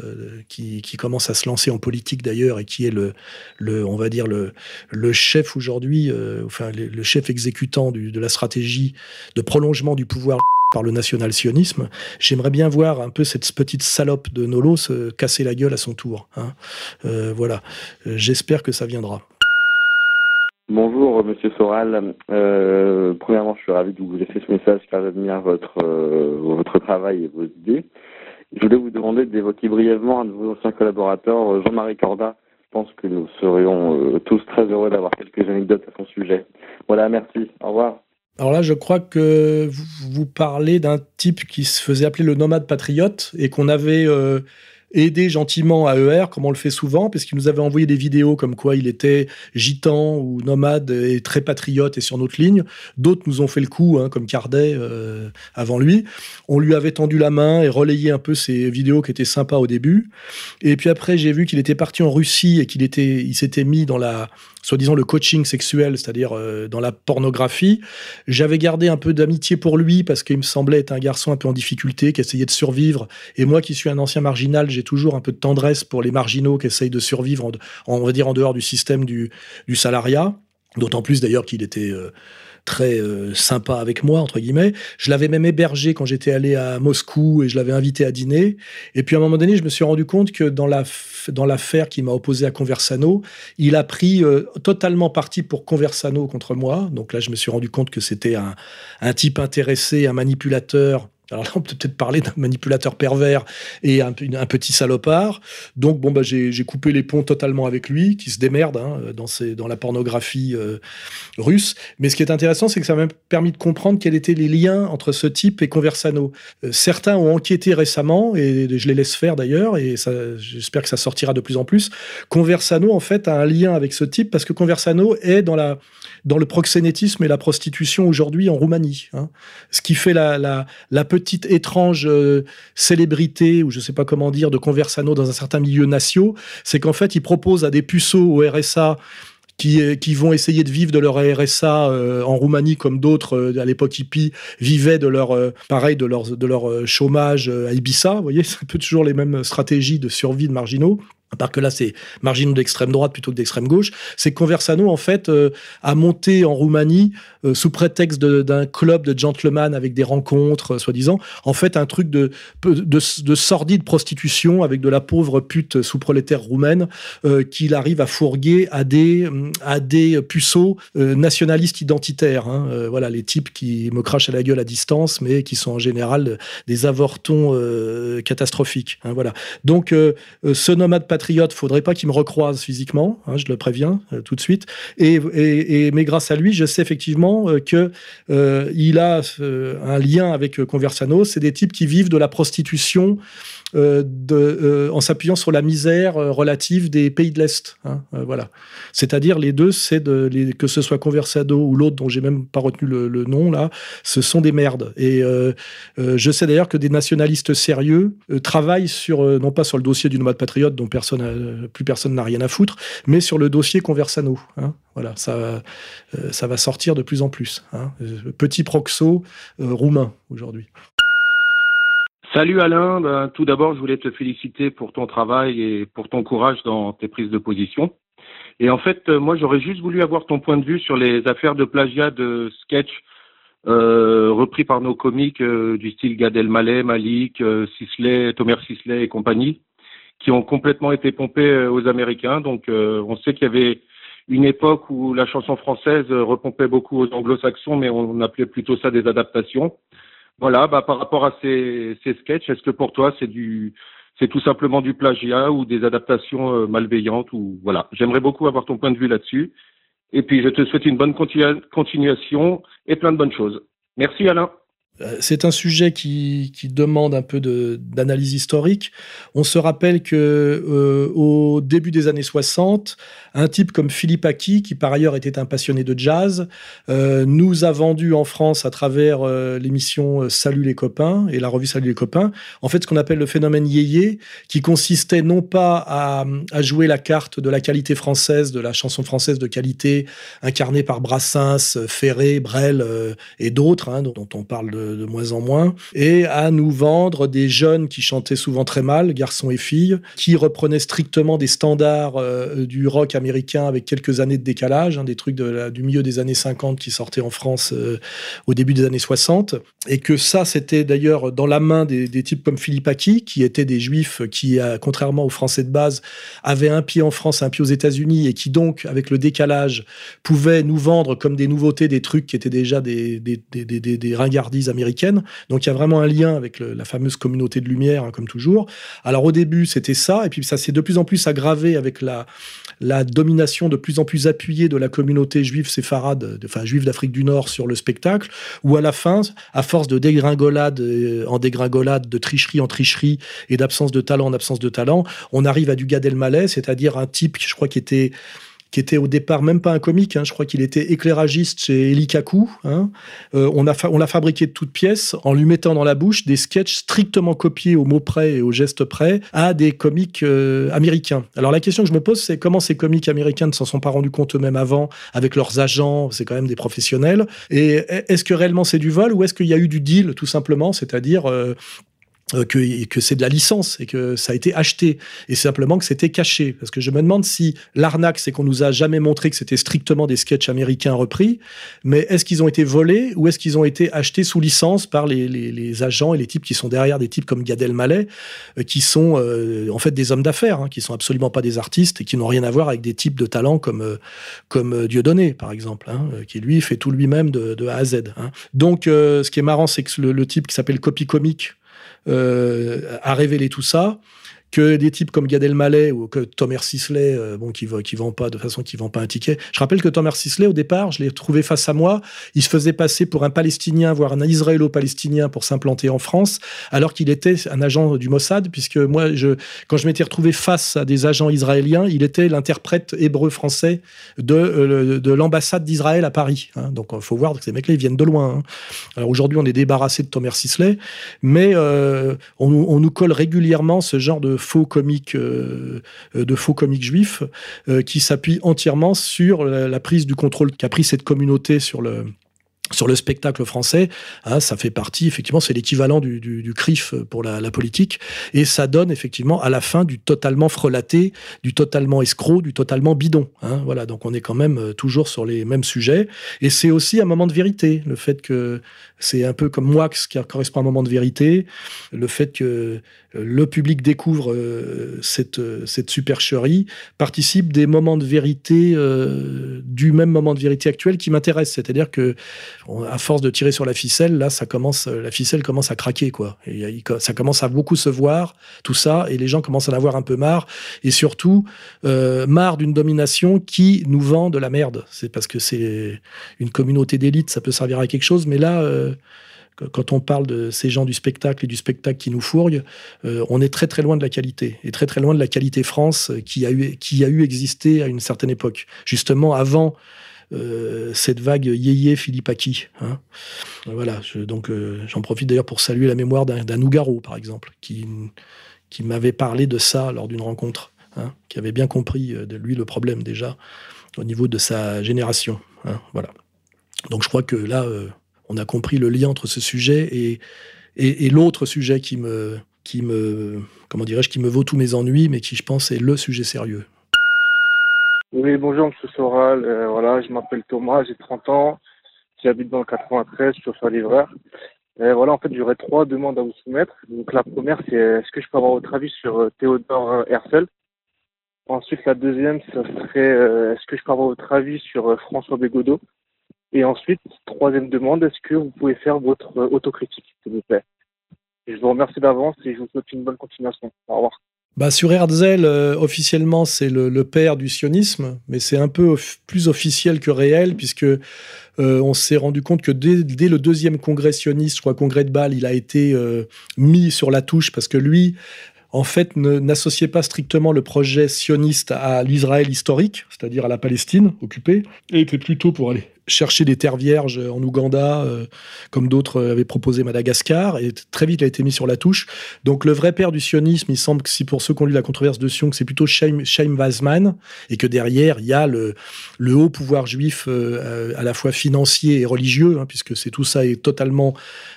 qui, commence à se lancer en politique d'ailleurs et qui est le, le, on va dire le, le chef aujourd'hui, enfin le, chef exécutant de la stratégie de prolongement du pouvoir par le national-sionisme. J'aimerais bien voir un peu cette petite salope de Nolo se casser la gueule à son tour. Hein. voilà. J'espère que ça viendra. Bonjour Monsieur Soral. Euh, premièrement, je suis ravi de vous laisser ce message car j'admire votre euh, votre travail et vos idées. Je voulais vous demander d'évoquer brièvement un de vos anciens collaborateurs, Jean-Marie Corda. Je pense que nous serions euh, tous très heureux d'avoir quelques anecdotes à son sujet. Voilà, merci. Au revoir. Alors là, je crois que vous, parlez d'un type qui se faisait appeler le nomade patriote et qu'on avait aider gentiment AER, comme on le fait souvent, parce qu'il nous avait envoyé des vidéos comme quoi il était gitan ou nomade et très patriote et sur notre ligne. D'autres nous ont fait le coup, hein, comme Cardet euh, avant lui. On lui avait tendu la main et relayé un peu ces vidéos qui étaient sympas au début. Et puis après, j'ai vu qu'il était parti en Russie et qu'il était, il s'était mis dans la soi-disant le coaching sexuel, c'est-à-dire euh, dans la pornographie. J'avais gardé un peu d'amitié pour lui parce qu'il me semblait être un garçon un peu en difficulté, qui essayait de survivre. Et moi, qui suis un ancien marginal, j'ai toujours un peu de tendresse pour les marginaux qui essayent de survivre, en, on va dire en dehors du système du, salariat. D'autant plus d'ailleurs qu'il était euh, très sympa avec moi entre guillemets. Je l'avais même hébergé quand j'étais allé à Moscou et je l'avais invité à dîner. Et puis à un moment donné, je me suis rendu compte que dans la dans l'affaire qui m'a opposé à Conversano, il a pris totalement parti pour Conversano contre moi. Donc là, je me suis rendu compte que c'était un, un type intéressé, un manipulateur alors là, on peut peut-être parler d'un manipulateur pervers et un, petit salopard. Donc, bon, bah, j'ai coupé les ponts totalement avec lui, qui se démerde hein, dans, la pornographie euh, russe. Mais ce qui est intéressant, c'est que ça m'a permis de comprendre quels étaient les liens entre ce type et Conversano. Euh, certains ont enquêté récemment, et je les laisse faire d'ailleurs, et j'espère que ça sortira de plus en plus. Conversano, en fait, a un lien avec ce type parce que Conversano est dans, le proxénétisme et la prostitution aujourd'hui en Roumanie. Hein. Ce qui fait la, la, la petite étrange euh, célébrité, ou je sais pas comment dire, de Conversano dans un certain milieu national, c'est qu'en fait, il propose à des puceaux au RSA qui, euh, qui vont essayer de vivre de leur RSA euh, en Roumanie comme d'autres à l'époque hippie vivaient de leur pareil de leur de leur chômage à Ibiza, vous voyez, *laughs* c'est un peu toujours les mêmes stratégies de survie de marginaux à part que là c'est marginaux d'extrême droite plutôt que d'extrême gauche, c'est Conversano en fait euh, a monté en Roumanie euh, sous prétexte d'un club de gentlemen avec des rencontres euh, soi-disant, en fait un truc de, de, de, sordide prostitution avec de la pauvre pute sous-prolétaire roumaine qu'il arrive à fourguer à des à des puceaux nationalistes identitaires. Hein. voilà les types qui me crachent à la gueule à distance, mais qui sont en général des avortons catastrophiques. Hein, voilà. Donc ce nomade patriote, faudrait pas qu'il me recroise physiquement, hein, je le préviens euh, tout de suite. Et, mais grâce à lui, je sais effectivement euh, que euh, il a un lien avec Conversano. C'est des types qui vivent de la prostitution euh, de, euh, en s'appuyant sur la misère euh, relative des pays de l'Est. Hein, voilà. C'est-à-dire les deux, c'est de, les, que ce soit Conversado ou l'autre dont j'ai même pas retenu le, nom là, ce sont des merdes. Et je sais d'ailleurs que des nationalistes sérieux travaillent sur non pas sur le dossier du nomade patriote dont personne, plus personne n'a rien à foutre, mais sur le dossier Conversano. Hein. Voilà, ça, ça va sortir de plus en plus. Hein. Petit proxo roumain aujourd'hui. Salut Alain, ben, tout d'abord je voulais te féliciter pour ton travail et pour ton courage dans tes prises de position. Et en fait, euh, moi j'aurais juste voulu avoir ton point de vue sur les affaires de plagiat de sketch euh, repris par nos comiques euh, du style Gad Elmaleh, Malik, Sisley, Tomer Sisley et compagnie, qui ont complètement été pompés aux Américains. Donc on sait qu'il y avait une époque où la chanson française repompait beaucoup aux anglo-saxons, mais on appelait plutôt ça des adaptations. Voilà, bah, par rapport à ces, ces sketchs, est-ce que pour toi c'est du c'est tout simplement du plagiat ou des adaptations euh, malveillantes ou voilà. J'aimerais beaucoup avoir ton point de vue là-dessus. Et puis je te souhaite une bonne continuation et plein de bonnes choses. Merci Alain. Euh, c'est un sujet qui, demande un peu d'analyse historique. On se rappelle que euh, au début des années 60, un type comme Philippe Aki, qui par ailleurs était un passionné de jazz, euh, nous a vendu en France à travers l'émission Salut les copains et la revue Salut les copains, en fait ce qu'on appelle le phénomène yéyé, qui consistait non pas à, jouer la carte de la qualité française, de la chanson française de qualité, incarnée par Brassens, Ferré, Brel et d'autres, hein, dont on parle de de, moins en moins, et à nous vendre des jeunes qui chantaient souvent très mal, garçons et filles, qui reprenaient strictement des standards euh, du rock américain avec quelques années de décalage, hein, des trucs du milieu des années 50 qui sortaient en France euh, au début des années 60, et que ça, c'était d'ailleurs dans la main des, types comme Philippe Aki, qui étaient des juifs qui, euh, contrairement aux Français de base, avaient un pied en France, un pied aux États-Unis, et qui donc, avec le décalage, pouvaient nous vendre comme des nouveautés des trucs qui étaient déjà des, des ringardises Donc il y a vraiment un lien avec la fameuse communauté de lumière, hein, comme toujours. Alors au début, c'était ça, et puis ça s'est de plus en plus aggravé avec la, la domination de plus en plus appuyée de la communauté juive séfarade, enfin juive d'Afrique du Nord sur le spectacle, où à la fin, à force de dégringolade euh, en dégringolade, de tricherie en tricherie et d'absence de talent en absence de talent, on arrive à du Gad Elmaleh, c'est-à-dire un type, je crois, qui était qui était au départ même pas un comique. Hein. je crois qu'il était éclairagiste chez Elikaku. Hein. Euh, on, l'a fabriqué de toutes pièces en lui mettant dans la bouche des sketchs strictement copiés au mot près et au geste près à des comiques euh, américains. Alors la question que je me pose, c'est comment ces comiques américains ne s'en sont pas rendus compte eux-mêmes avant, avec leurs agents, c'est quand même des professionnels. Et est-ce que réellement c'est du vol ou est-ce qu'il y a eu du deal tout simplement, c'est-à-dire euh, que, que c'est de la licence et que ça a été acheté et simplement que c'était caché. Parce que je me demande si l'arnaque, c'est qu'on nous a jamais montré que c'était strictement des sketchs américains repris, mais est-ce qu'ils ont été volés ou est-ce qu'ils ont été achetés sous licence par les, les, les, agents et les types qui sont derrière des types comme Gad Elmaleh, euh, qui sont euh, en fait des hommes d'affaires, hein, qui sont absolument pas des artistes et qui n'ont rien à voir avec des types de talents comme, comme Dieudonné, par exemple, hein, qui lui fait tout lui-même de, de, A à Z. Hein. Donc, ce qui est marrant, c'est que le, le type qui s'appelle Copy Comic, euh, a révélé tout ça que des types comme Gad Elmaleh ou que Thomas Sisley, euh, bon, qui, qui vend pas de façon qui vend pas un ticket. Je rappelle que Thomas Sisley, au départ, je l'ai trouvé face à moi, il se faisait passer pour un Palestinien, voire un Israélo-Palestinien pour s'implanter en France, alors qu'il était un agent du Mossad, puisque moi, je, quand je m'étais retrouvé face à des agents israéliens, il était l'interprète hébreu-français de, euh, de l'ambassade d'Israël à Paris. Hein. Donc, il faut voir que ces mecs-là, ils viennent de loin. Hein. Alors aujourd'hui, on est débarrassé de Thomas Sisley, mais euh, on, on nous colle régulièrement ce genre de faux comiques, euh, de faux comiques juifs, euh, qui s'appuient entièrement sur la, prise du contrôle qu'a pris cette communauté sur le sur le spectacle français, hein, ça fait partie, effectivement, c'est l'équivalent du, du, CRIF pour la, politique, et ça donne effectivement à la fin du totalement frelaté, du totalement escroc, du totalement bidon. Hein, voilà, donc on est quand même euh, toujours sur les mêmes sujets, et c'est aussi un moment de vérité, le fait que c'est un peu comme Wax qui correspond à un moment de vérité, le fait que le public découvre euh, cette, cette supercherie, participe des moments de vérité, euh, du même moment de vérité actuel qui m'intéresse. C'est-à-dire que, à force de tirer sur la ficelle, là, ça commence, la ficelle commence à craquer, quoi. Ça commence à beaucoup se voir, tout ça, et les gens commencent à en avoir un peu marre, et surtout, euh, marre d'une domination qui nous vend de la merde. C'est parce que c'est une communauté d'élite, ça peut servir à quelque chose, mais là, quand on parle de ces gens du spectacle et du spectacle qui nous fourguent, euh, on est très très loin de la qualité et très très loin de la qualité France qui a eu qui a eu existé à une certaine époque, justement avant euh, cette vague yéyé Philippe Aki. Hein. Voilà, donc euh, j'en profite d'ailleurs pour saluer la mémoire d'un Nougaro, par exemple, qui, qui m'avait parlé de ça lors d'une rencontre, hein, qui avait bien compris de lui le problème déjà au niveau de sa génération. Hein, voilà. Donc je crois que là, on a compris le lien entre ce sujet et, l'autre sujet qui me, qui me, comment dirais-je, qui me vaut tous mes ennuis, mais qui, je pense, est le sujet sérieux. Oui, bonjour, monsieur Soral. Euh, voilà, je m'appelle Thomas, j'ai 30 ans. J'habite dans le 93, je suis livreur. Et voilà, en fait, j'aurais trois demandes à vous soumettre. Donc, la première, c'est est-ce que je peux avoir votre avis sur euh, Théodore euh, Herzl? Ensuite, la deuxième, ce serait est-ce que je peux avoir votre avis sur François Bégodeau? Et ensuite, troisième demande, est-ce que vous pouvez faire votre euh, autocritique, s'il vous plaît? Je vous remercie d'avance et je vous souhaite une bonne continuation. Au revoir. Bah sur Herzl, euh, officiellement, c'est le, père du sionisme, mais c'est un peu plus officiel que réel, puisque euh, on s'est rendu compte que dès, le deuxième congrès sioniste, je crois congrès de Bâle, il a été mis sur la touche, parce que lui en fait, n'associait pas strictement le projet sioniste à l'Israël historique, c'est-à-dire à la Palestine occupée, et était plutôt pour aller chercher des terres vierges en Ouganda, euh, comme d'autres avaient proposé Madagascar, et très vite il a été mis sur la touche. Donc le vrai père du sionisme, il semble que si pour ceux qui ont lu la controverse de Sion, que c'est plutôt Chaim, Weizmann, et que derrière il y a le, haut pouvoir juif euh, à la fois financier et religieux, hein, puisque c'est tout ça est totalement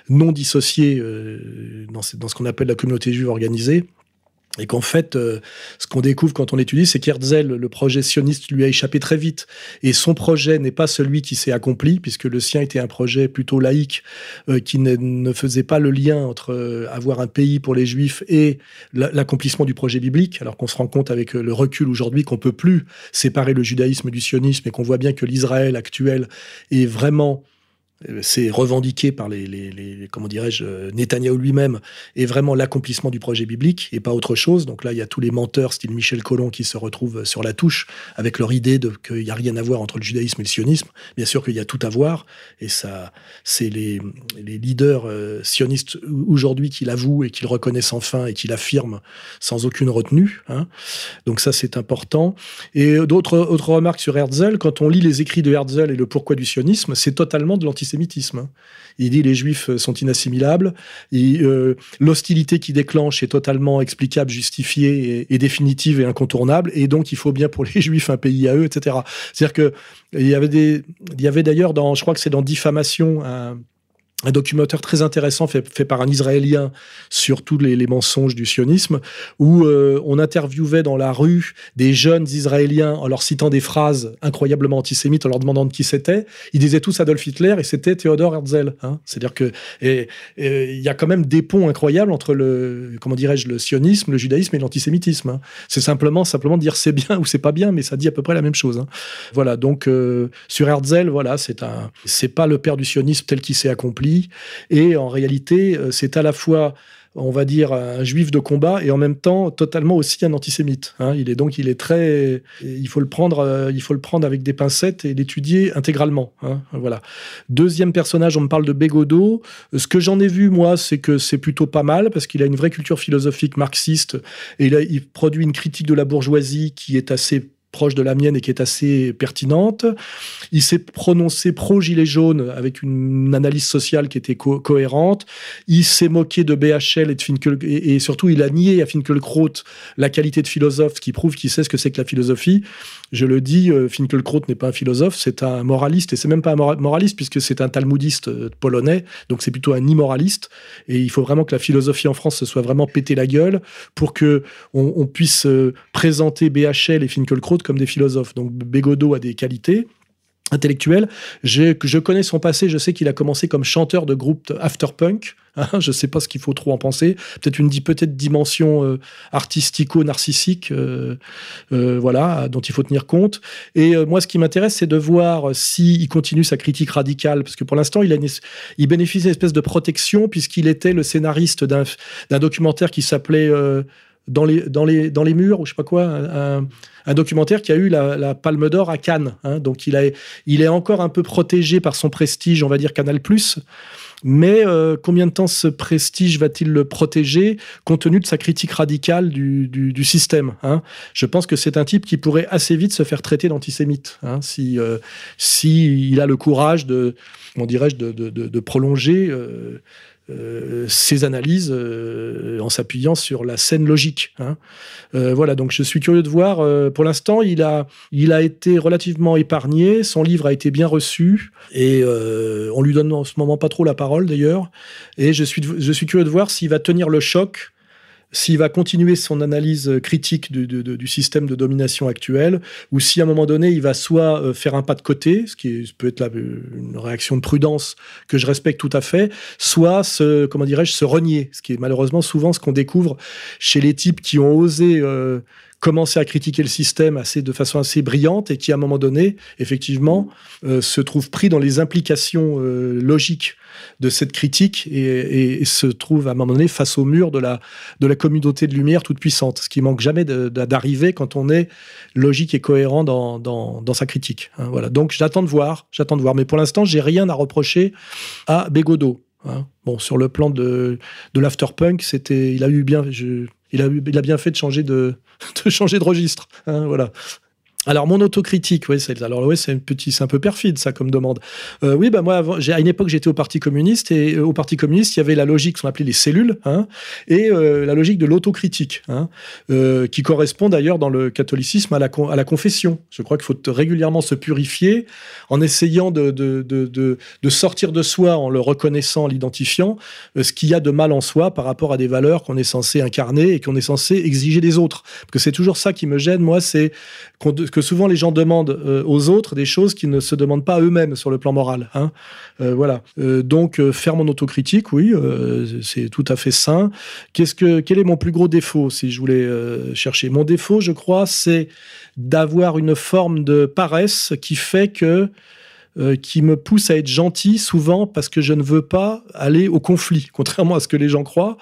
non dissocié euh, dans, dans ce qu'on appelle la communauté juive organisée. Et qu'en fait, euh, ce qu'on découvre quand on étudie, c'est qu'Herzl, le projet sioniste, lui a échappé très vite. Et son projet n'est pas celui qui s'est accompli, puisque le sien était un projet plutôt laïque, euh, qui ne, faisait pas le lien entre euh, avoir un pays pour les juifs et l'accomplissement du projet biblique, alors qu'on se rend compte avec le recul aujourd'hui qu'on peut plus séparer le judaïsme du sionisme et qu'on voit bien que l'Israël actuel est vraiment euh, c'est revendiqué par les, comment dirais-je, euh, Netanyahou lui-même, est vraiment l'accomplissement du projet biblique et pas autre chose. Donc là, il y a tous les menteurs, style Michel Collomb, qui se retrouvent sur la touche avec leur idée de qu'il n'y a rien à voir entre le judaïsme et le sionisme. Bien sûr qu'il y a tout à voir, et ça, c'est les, leaders euh, sionistes aujourd'hui qui l'avouent et qui le reconnaissent enfin et qui l'affirment sans aucune retenue. Hein. Donc ça, c'est important. Et d'autres autres remarques sur Herzl, quand on lit les écrits de Herzl et le pourquoi du sionisme, c'est totalement de l'antisémitisme Hein. Il dit les juifs sont inassimilables, euh, l'hostilité qui déclenche est totalement explicable, justifiée et, définitive et incontournable, et donc il faut bien pour les *laughs* juifs un pays à eux, etc. C'est-à-dire que il y avait d'ailleurs dans, je crois que c'est dans diffamation un un documentaire très intéressant fait, par un Israélien sur tous les, les mensonges du sionisme, où euh, on interviewait dans la rue des jeunes Israéliens en leur citant des phrases incroyablement antisémites, en leur demandant de qui c'était. Ils disaient tous Adolf Hitler et c'était Theodor Herzl. Hein. C'est-à-dire que il y a quand même des ponts incroyables entre le comment dirais-je le sionisme, le judaïsme et l'antisémitisme. Hein. C'est simplement simplement dire c'est bien *laughs* ou c'est pas bien, mais ça dit à peu près la même chose. Hein. Voilà. Donc euh, sur Herzl, voilà, c'est un c'est pas le père du sionisme tel qu'il s'est accompli et en réalité, euh, c'est à la fois on va dire un juif de combat et en même temps totalement aussi un antisémite. Hein. Il est donc il est très, il faut le prendre, euh, il faut le prendre avec des pincettes et l'étudier intégralement. Hein. Voilà. Deuxième personnage, on me parle de Bégodeau. Ce que j'en ai vu moi, c'est que c'est plutôt pas mal parce qu'il a une vraie culture philosophique marxiste et il, il produit une critique de la bourgeoisie qui est assez proche de la mienne et qui est assez pertinente. Il s'est prononcé pro-gilet jaune avec une analyse sociale qui était cohérente. Il s'est moqué de BHL et de Finkel et, surtout il a nié à Finkelkraut la qualité de philosophe, qui prouve qu'il sait ce que c'est que la philosophie. Je le dis, euh, Finkelkraut n'est pas un philosophe, c'est un moraliste et c'est même pas un moraliste puisque c'est un talmudiste euh, polonais, donc c'est plutôt un immoraliste. Et il faut vraiment que la philosophie en France se soit vraiment pété la gueule pour que on, puisse euh, présenter BHL et Finkelkraut comme des philosophes. Donc Bégodeau a des qualités intellectuelles. Je, connais son passé, je sais qu'il a commencé comme chanteur de groupe afterpunk. Hein, je ne sais pas ce qu'il faut trop en penser. Peut-être une peut-être dimension euh, artistico-narcissique, euh, euh, voilà, dont il faut tenir compte. Et moi, ce qui m'intéresse, c'est de voir s'il continue sa critique radicale, parce que pour l'instant, il, il bénéficie d'une espèce de protection puisqu'il était le scénariste d'un documentaire qui s'appelait dans les, dans, les, dans les murs, ou je sais pas quoi, un, documentaire qui a eu la, Palme d'Or à Cannes. Hein. donc il, a, il est encore un peu protégé par son prestige, on va dire Canal+. Mais euh, combien de temps ce prestige va-t-il le protéger compte tenu de sa critique radicale du, du, système hein? Je pense que c'est un type qui pourrait assez vite se faire traiter d'antisémite hein, si, euh, si il a le courage de, comment dirais-je, de, de, prolonger euh, euh, ses analyses euh, en s'appuyant sur la scène logique. Hein. Euh, voilà, donc je suis curieux de voir. pour l'instant, il a, il a été relativement épargné. Son livre a été bien reçu et on lui donne en ce moment pas trop la parole d'ailleurs. Et je suis, je suis curieux de voir s'il va tenir le choc s'il va continuer son analyse critique du, système de domination actuel, ou si à un moment donné il va soit euh, faire un pas de côté, ce qui peut être une réaction de prudence que je respecte tout à fait, soit se, comment dirais-je, se renier, ce qui est malheureusement souvent ce qu'on découvre chez les types qui ont osé euh, commencer à critiquer le système assez, de façon assez brillante et qui, à un moment donné, effectivement, euh, se trouve pris dans les implications logiques de cette critique et, se trouve à un moment donné face au mur de la, de la communauté de lumière toute puissante, ce qui manque jamais d'arriver quand on est logique et cohérent dans, dans, sa critique. Hein, voilà. Donc j'attends de voir, j'attends de voir. Mais pour l'instant, j'ai rien à reprocher à Bégodeau. Hein. Bon, sur le plan de, de l'afterpunk, c'était, il a eu bien, il a, bien fait de changer de, *laughs* registre. Hein. Alors mon autocritique, oui, c'est alors ouais, c'est un petit, c'est un peu perfide ça comme demande. Euh, oui, bah moi, à une époque, j'étais au Parti communiste et euh, au Parti communiste, il y avait la logique, qu'on appelait les cellules, hein, et euh, la logique de l'autocritique, hein, qui correspond d'ailleurs dans le catholicisme à la, à la confession. Je crois qu'il faut régulièrement se purifier en essayant de, de, de, de, sortir de soi, en le reconnaissant, en l'identifiant, ce qu'il y a de mal en soi par rapport à des valeurs qu'on est censé incarner et qu'on est censé exiger des autres. Parce que c'est toujours ça qui me gêne, moi, c'est que souvent les gens demandent euh, aux autres des choses qu'ils ne se demandent pas eux-mêmes sur le plan moral. Hein. Euh, voilà. Euh, donc faire mon autocritique, oui, c'est tout à fait sain. Qu'est-ce que quel est mon plus gros défaut si je voulais chercher? Mon défaut, je crois, c'est d'avoir une forme de paresse qui fait que qui me pousse à être gentil souvent parce que je ne veux pas aller au conflit, *laughs* contrairement à ce que les gens croient.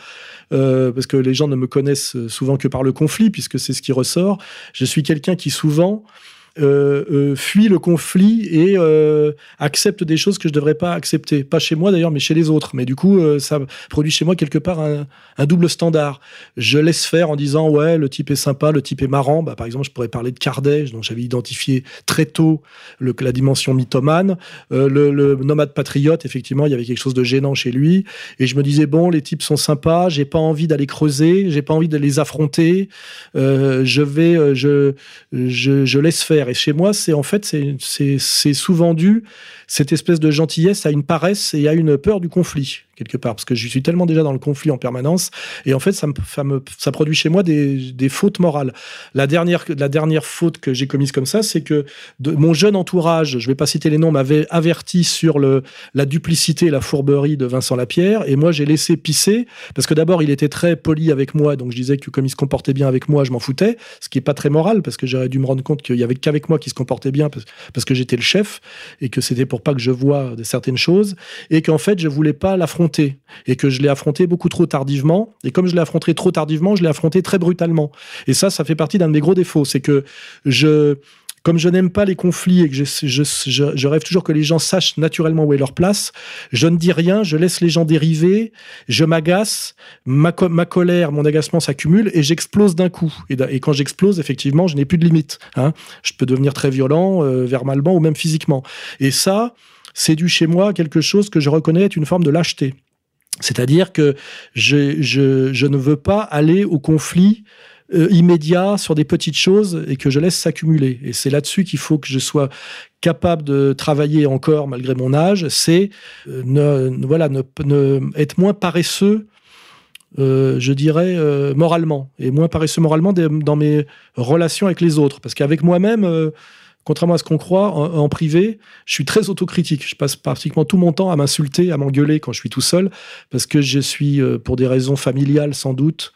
Euh, parce que les gens ne me connaissent souvent que par le conflit, puisque c'est ce qui ressort. Je suis quelqu'un qui souvent euh, euh, fuit le conflit et euh, accepte des choses que je devrais pas accepter. Pas chez moi d'ailleurs, mais chez les autres. Mais du coup, ça produit chez moi quelque part un, double standard. Je laisse faire en disant ouais, le type est sympa, le type est marrant. Bah, par exemple, je pourrais parler de Kardec, dont j'avais identifié très tôt le, la dimension mythomane. le, nomade patriote, effectivement, il y avait quelque chose de gênant chez lui. Et je me disais bon, les types sont sympas, j'ai pas envie d'aller creuser, j'ai pas envie de les affronter. je vais, je, je, laisse faire. Et chez moi, c'est en fait, c'est souvent dû cette espèce de gentillesse à une paresse et à une peur du conflit quelque part, parce que je suis tellement déjà dans le conflit en permanence, et en fait, ça, me, ça, produit chez moi des, fautes morales. La dernière, la dernière faute que j'ai commise comme ça, c'est que mon jeune entourage, je ne vais pas citer les noms, m'avait averti sur le, la duplicité et la fourberie de Vincent Lapierre, et moi, j'ai laissé pisser, parce que d'abord, il était très poli avec moi, donc je disais que comme il se comportait bien avec moi, je m'en foutais, ce qui est pas très moral, parce que j'aurais dû me rendre compte qu'il y avait qu'avec moi qui se comportait bien, parce, parce que j'étais le chef, et que c'était pour pas que je vois certaines choses, et qu'en fait, je voulais pas l'affronter et que je l'ai affronté beaucoup trop tardivement. Et comme je l'ai affronté trop tardivement, je l'ai affronté très brutalement. Et ça, ça fait partie d'un de mes gros défauts. C'est que je, comme je n'aime pas les conflits et que je, rêve toujours que les gens sachent naturellement où est leur place, je ne dis rien, je laisse les gens dériver, je m'agace, ma, colère, mon agacement s'accumule et j'explose d'un coup. Et, quand j'explose, effectivement, je n'ai plus de limite. Hein. Je peux devenir très violent, euh, verbalement ou même physiquement. Et ça, c'est dû chez moi quelque chose que je reconnais être une forme de lâcheté. C'est-à-dire que je, ne veux pas aller au conflit euh, immédiat sur des petites choses et que je laisse s'accumuler. Et c'est là-dessus qu'il faut que je sois capable de travailler encore malgré mon âge, c'est euh, ne, voilà, être moins paresseux euh, je dirais, moralement, et moins paresseux moralement dans mes relations avec les autres. Parce qu'avec moi-même, contrairement à ce qu'on croit, en, privé, je suis très autocritique. Je passe pratiquement tout mon temps à m'insulter, à m'engueuler quand je suis tout seul, parce que je suis, euh, pour des raisons familiales sans doute,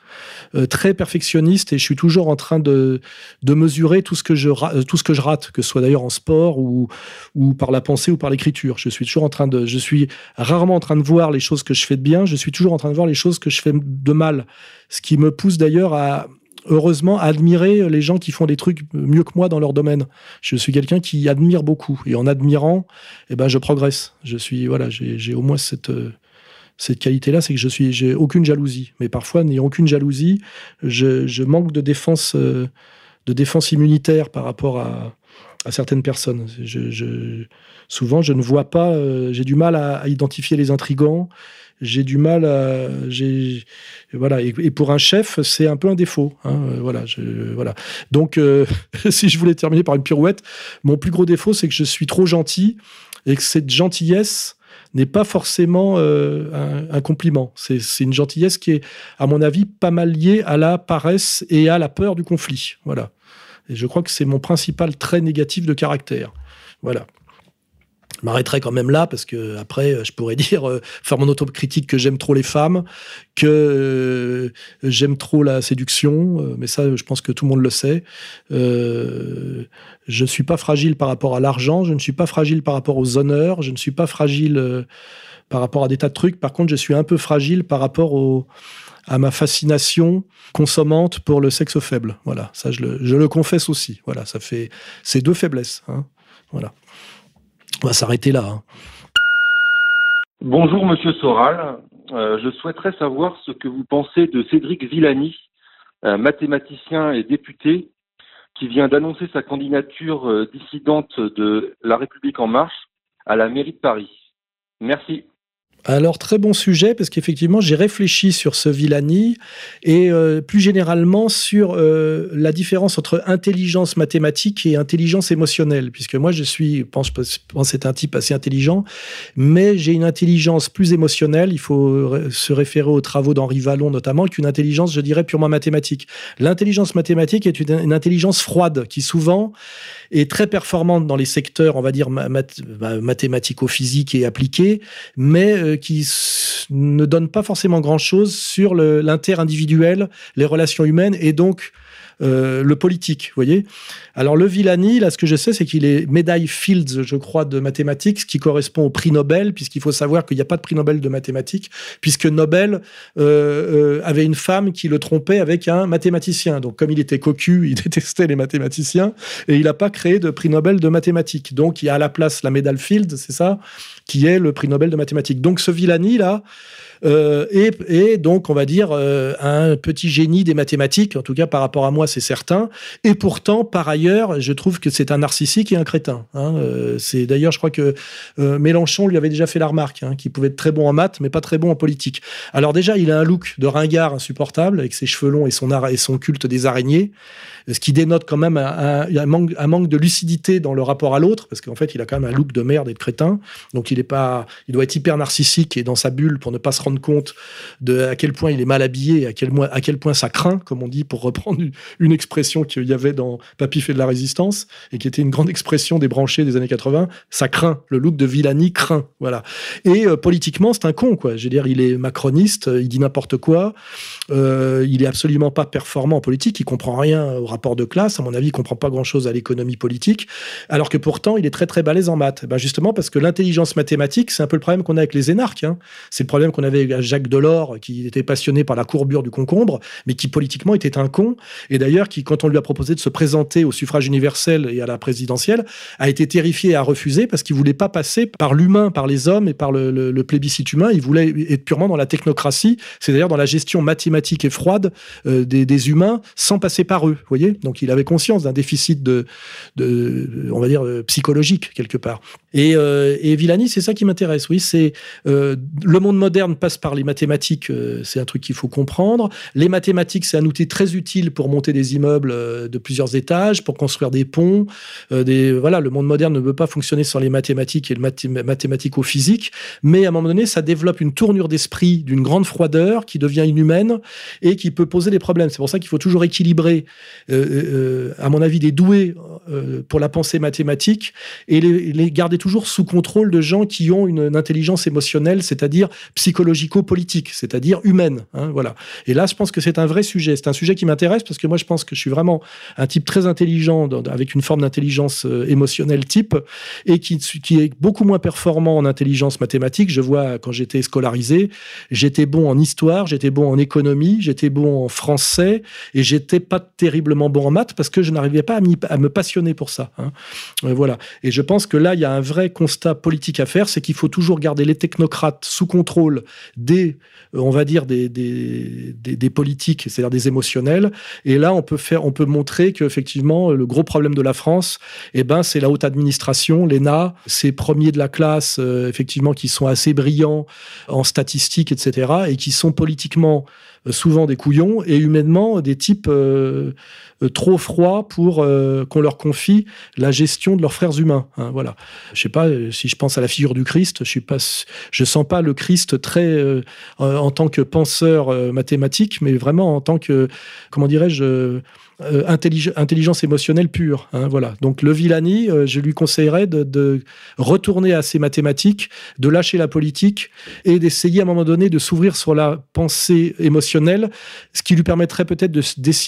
euh, très perfectionniste et je suis toujours en train de, de mesurer tout ce, que je, euh, tout ce que je rate, que ce soit d'ailleurs en sport ou, ou par la pensée ou par l'écriture. Je suis toujours en train de, je suis rarement en train de voir les choses que je fais de bien, je suis toujours en train de voir les choses que je fais de mal. Ce qui me pousse d'ailleurs à, heureusement admirer les gens qui font des trucs mieux que moi dans leur domaine. Je suis quelqu'un qui admire beaucoup et en admirant, eh ben je progresse. Je suis voilà, j'ai au moins cette cette qualité-là, c'est que je suis j'ai aucune jalousie. Mais parfois, n'ayant aucune jalousie, je, manque de défense de défense immunitaire par rapport à, certaines personnes. Je, souvent, je ne vois pas, euh, j'ai du mal à, identifier les intrigants j'ai du mal à. Voilà. Et, pour un chef, c'est un peu un défaut. Hein, euh, voilà, je, voilà. Donc, euh, *laughs* si je voulais terminer par une pirouette, mon plus gros défaut, c'est que je suis trop gentil et que cette gentillesse n'est pas forcément euh, un, compliment. C'est une gentillesse qui est, à mon avis, pas mal liée à la paresse et à la peur du conflit. Voilà. Et je crois que c'est mon principal trait négatif de caractère. Voilà je m'arrêterai quand même là parce que après euh, je pourrais *laughs* dire euh, faire mon autocritique que j'aime trop les femmes, que euh, j'aime trop la séduction, mais ça je pense que tout le monde le sait. je ne suis pas fragile par rapport à l'argent, je ne suis pas fragile par rapport aux honneurs, je ne suis pas fragile par rapport à des tas de trucs. Par contre, je suis un peu fragile par rapport au, à ma fascination consommante pour le sexe faible. Voilà, ça je le, je le confesse aussi. Voilà, ça fait ces deux faiblesses. Hein. Voilà. On va s'arrêter là. Hein. Bonjour Monsieur Soral. Euh, je souhaiterais savoir ce que vous pensez de Cédric Villani, mathématicien et député, qui vient d'annoncer sa candidature euh, dissidente de La République en marche à la mairie de Paris. Merci. Alors, très bon sujet, parce qu'effectivement, j'ai réfléchi sur ce Villani et euh, plus généralement sur euh, la différence entre intelligence mathématique et intelligence émotionnelle, puisque moi, je suis, pense, pense être un type assez intelligent, mais j'ai une intelligence plus émotionnelle. Il faut se référer aux travaux d'Henri Vallon, notamment, qu'une intelligence, je dirais, purement mathématique. L'intelligence mathématique est une, intelligence froide qui souvent est très performante dans les secteurs, on va dire, mathématico-physiques et appliqués, mais euh, qui ne donne pas forcément grand-chose sur l'inter-individuel, les relations humaines et donc euh, le politique, vous voyez. Alors le Villani, là, ce que je sais, c'est qu'il est médaille Fields, je crois, de mathématiques, ce qui correspond au prix Nobel, puisqu'il faut savoir qu'il n'y a pas de prix Nobel de mathématiques, puisque Nobel euh, avait une femme qui le trompait avec un mathématicien. Donc comme il était cocu, *laughs* il détestait les mathématiciens, et il n'a pas créé de prix Nobel de mathématiques. Donc il y a à la place la médaille Fields, c'est ça, qui est le prix Nobel de mathématiques. Donc ce Villani, là, euh, et, donc on va dire euh, un petit génie des mathématiques, en tout cas par rapport à moi c'est certain, et pourtant par ailleurs je trouve que c'est un narcissique et un crétin. Hein. Euh, c'est d'ailleurs je crois que Mélenchon lui avait déjà fait la remarque, hein, qu'il pouvait être très bon en maths mais pas très bon en politique. Alors déjà il a un look de ringard insupportable avec ses cheveux longs et son, et son culte des araignées ce qui dénote quand même un, manque, un manque de lucidité dans le rapport à l'autre, parce qu'en fait, il a quand même un look de merde et de crétin. Donc, il est pas, il doit être hyper narcissique et dans sa bulle pour ne pas se rendre compte de à quel point il est mal habillé à quel, à quel point ça craint, comme on dit, pour reprendre une, expression qu'il y avait dans Papy fait de la résistance et qui était une grande expression des branchés des années 80. Ça craint. Le look de Villani craint. Voilà. Et euh, politiquement, c'est un con, quoi. Je veux dire, il est macroniste, il dit n'importe quoi. Euh, il est absolument pas performant en politique. Il comprend rien au rapport de classe. À mon avis, il comprend pas grand-chose à l'économie politique, alors que pourtant, il est très très balèze en maths. Ben justement, parce que l'intelligence mathématique, c'est un peu le problème qu'on a avec les énarques. Hein. C'est le problème qu'on avait Jacques Delors, qui était passionné par la courbure du concombre, mais qui politiquement était un con. Et d'ailleurs, qui, quand on lui a proposé de se présenter au suffrage universel et à la présidentielle, a été terrifié et a refusé parce qu'il voulait pas passer par l'humain, par les hommes et par le, plébiscite humain. Il voulait être purement dans la technocratie, c'est-à-dire dans la gestion mathématique et froide euh, des, humains sans passer par eux. Voyez? Donc il avait conscience d'un déficit de, on va dire, euh, psychologique quelque part. Et, euh, et Villani, c'est ça qui m'intéresse. Oui, c'est euh, le monde moderne passe par les mathématiques. c'est un truc qu'il faut comprendre. Les mathématiques, c'est un outil très utile pour monter des immeubles de plusieurs étages, pour construire des ponts. des voilà, le monde moderne ne veut pas fonctionner sans les mathématiques et le mathématico-physique. Mais à un moment donné, ça développe une tournure d'esprit d'une grande froideur qui devient inhumaine et qui peut poser des problèmes. C'est pour ça qu'il faut toujours équilibrer euh, à mon avis, des doués euh, pour la pensée mathématique et les, garder toujours sous contrôle de gens qui ont une, intelligence émotionnelle, c'est-à-dire psychologico-politique, c'est-à-dire humaine. Hein, voilà. Et là, je pense que c'est un vrai sujet. C'est un sujet qui m'intéresse parce que moi, je pense que je suis vraiment un type très intelligent, avec une forme d'intelligence euh, émotionnelle type, et qui, qui est beaucoup moins performant en intelligence mathématique. Je vois quand j'étais scolarisé, j'étais bon en histoire, j'étais bon en économie, j'étais bon en français, et j'étais pas terriblement bon en maths parce que je n'arrivais pas à, me passionner pour ça. Hein. Euh, voilà. Et je pense que là, il y a un vrai constat politique à faire, c'est qu'il faut toujours garder les technocrates sous contrôle des, euh, on va dire, des, des, politiques, c'est-à-dire des émotionnels. Et là, on peut faire, on peut montrer qu'effectivement, le gros problème de la France, eh ben, c'est la haute administration, l'ENA, ces premiers de la classe, euh, effectivement, qui sont assez brillants en statistiques, etc., et qui sont politiquement souvent des couillons et humainement des types euh, euh, trop froids pour euh, qu'on leur confie la gestion de leurs frères humains. Hein, voilà. Je sais pas si je pense à la figure du Christ, je suis sens pas le Christ très en tant que penseur mathématique, mais vraiment en tant que comment dirais-je euh, intelligence émotionnelle pure. Hein, voilà. Donc le Villani, euh, je lui conseillerais de, retourner à ses mathématiques, de lâcher la politique et d'essayer à un moment donné de s'ouvrir sur la pensée émotionnelle, ce qui lui permettrait peut-être de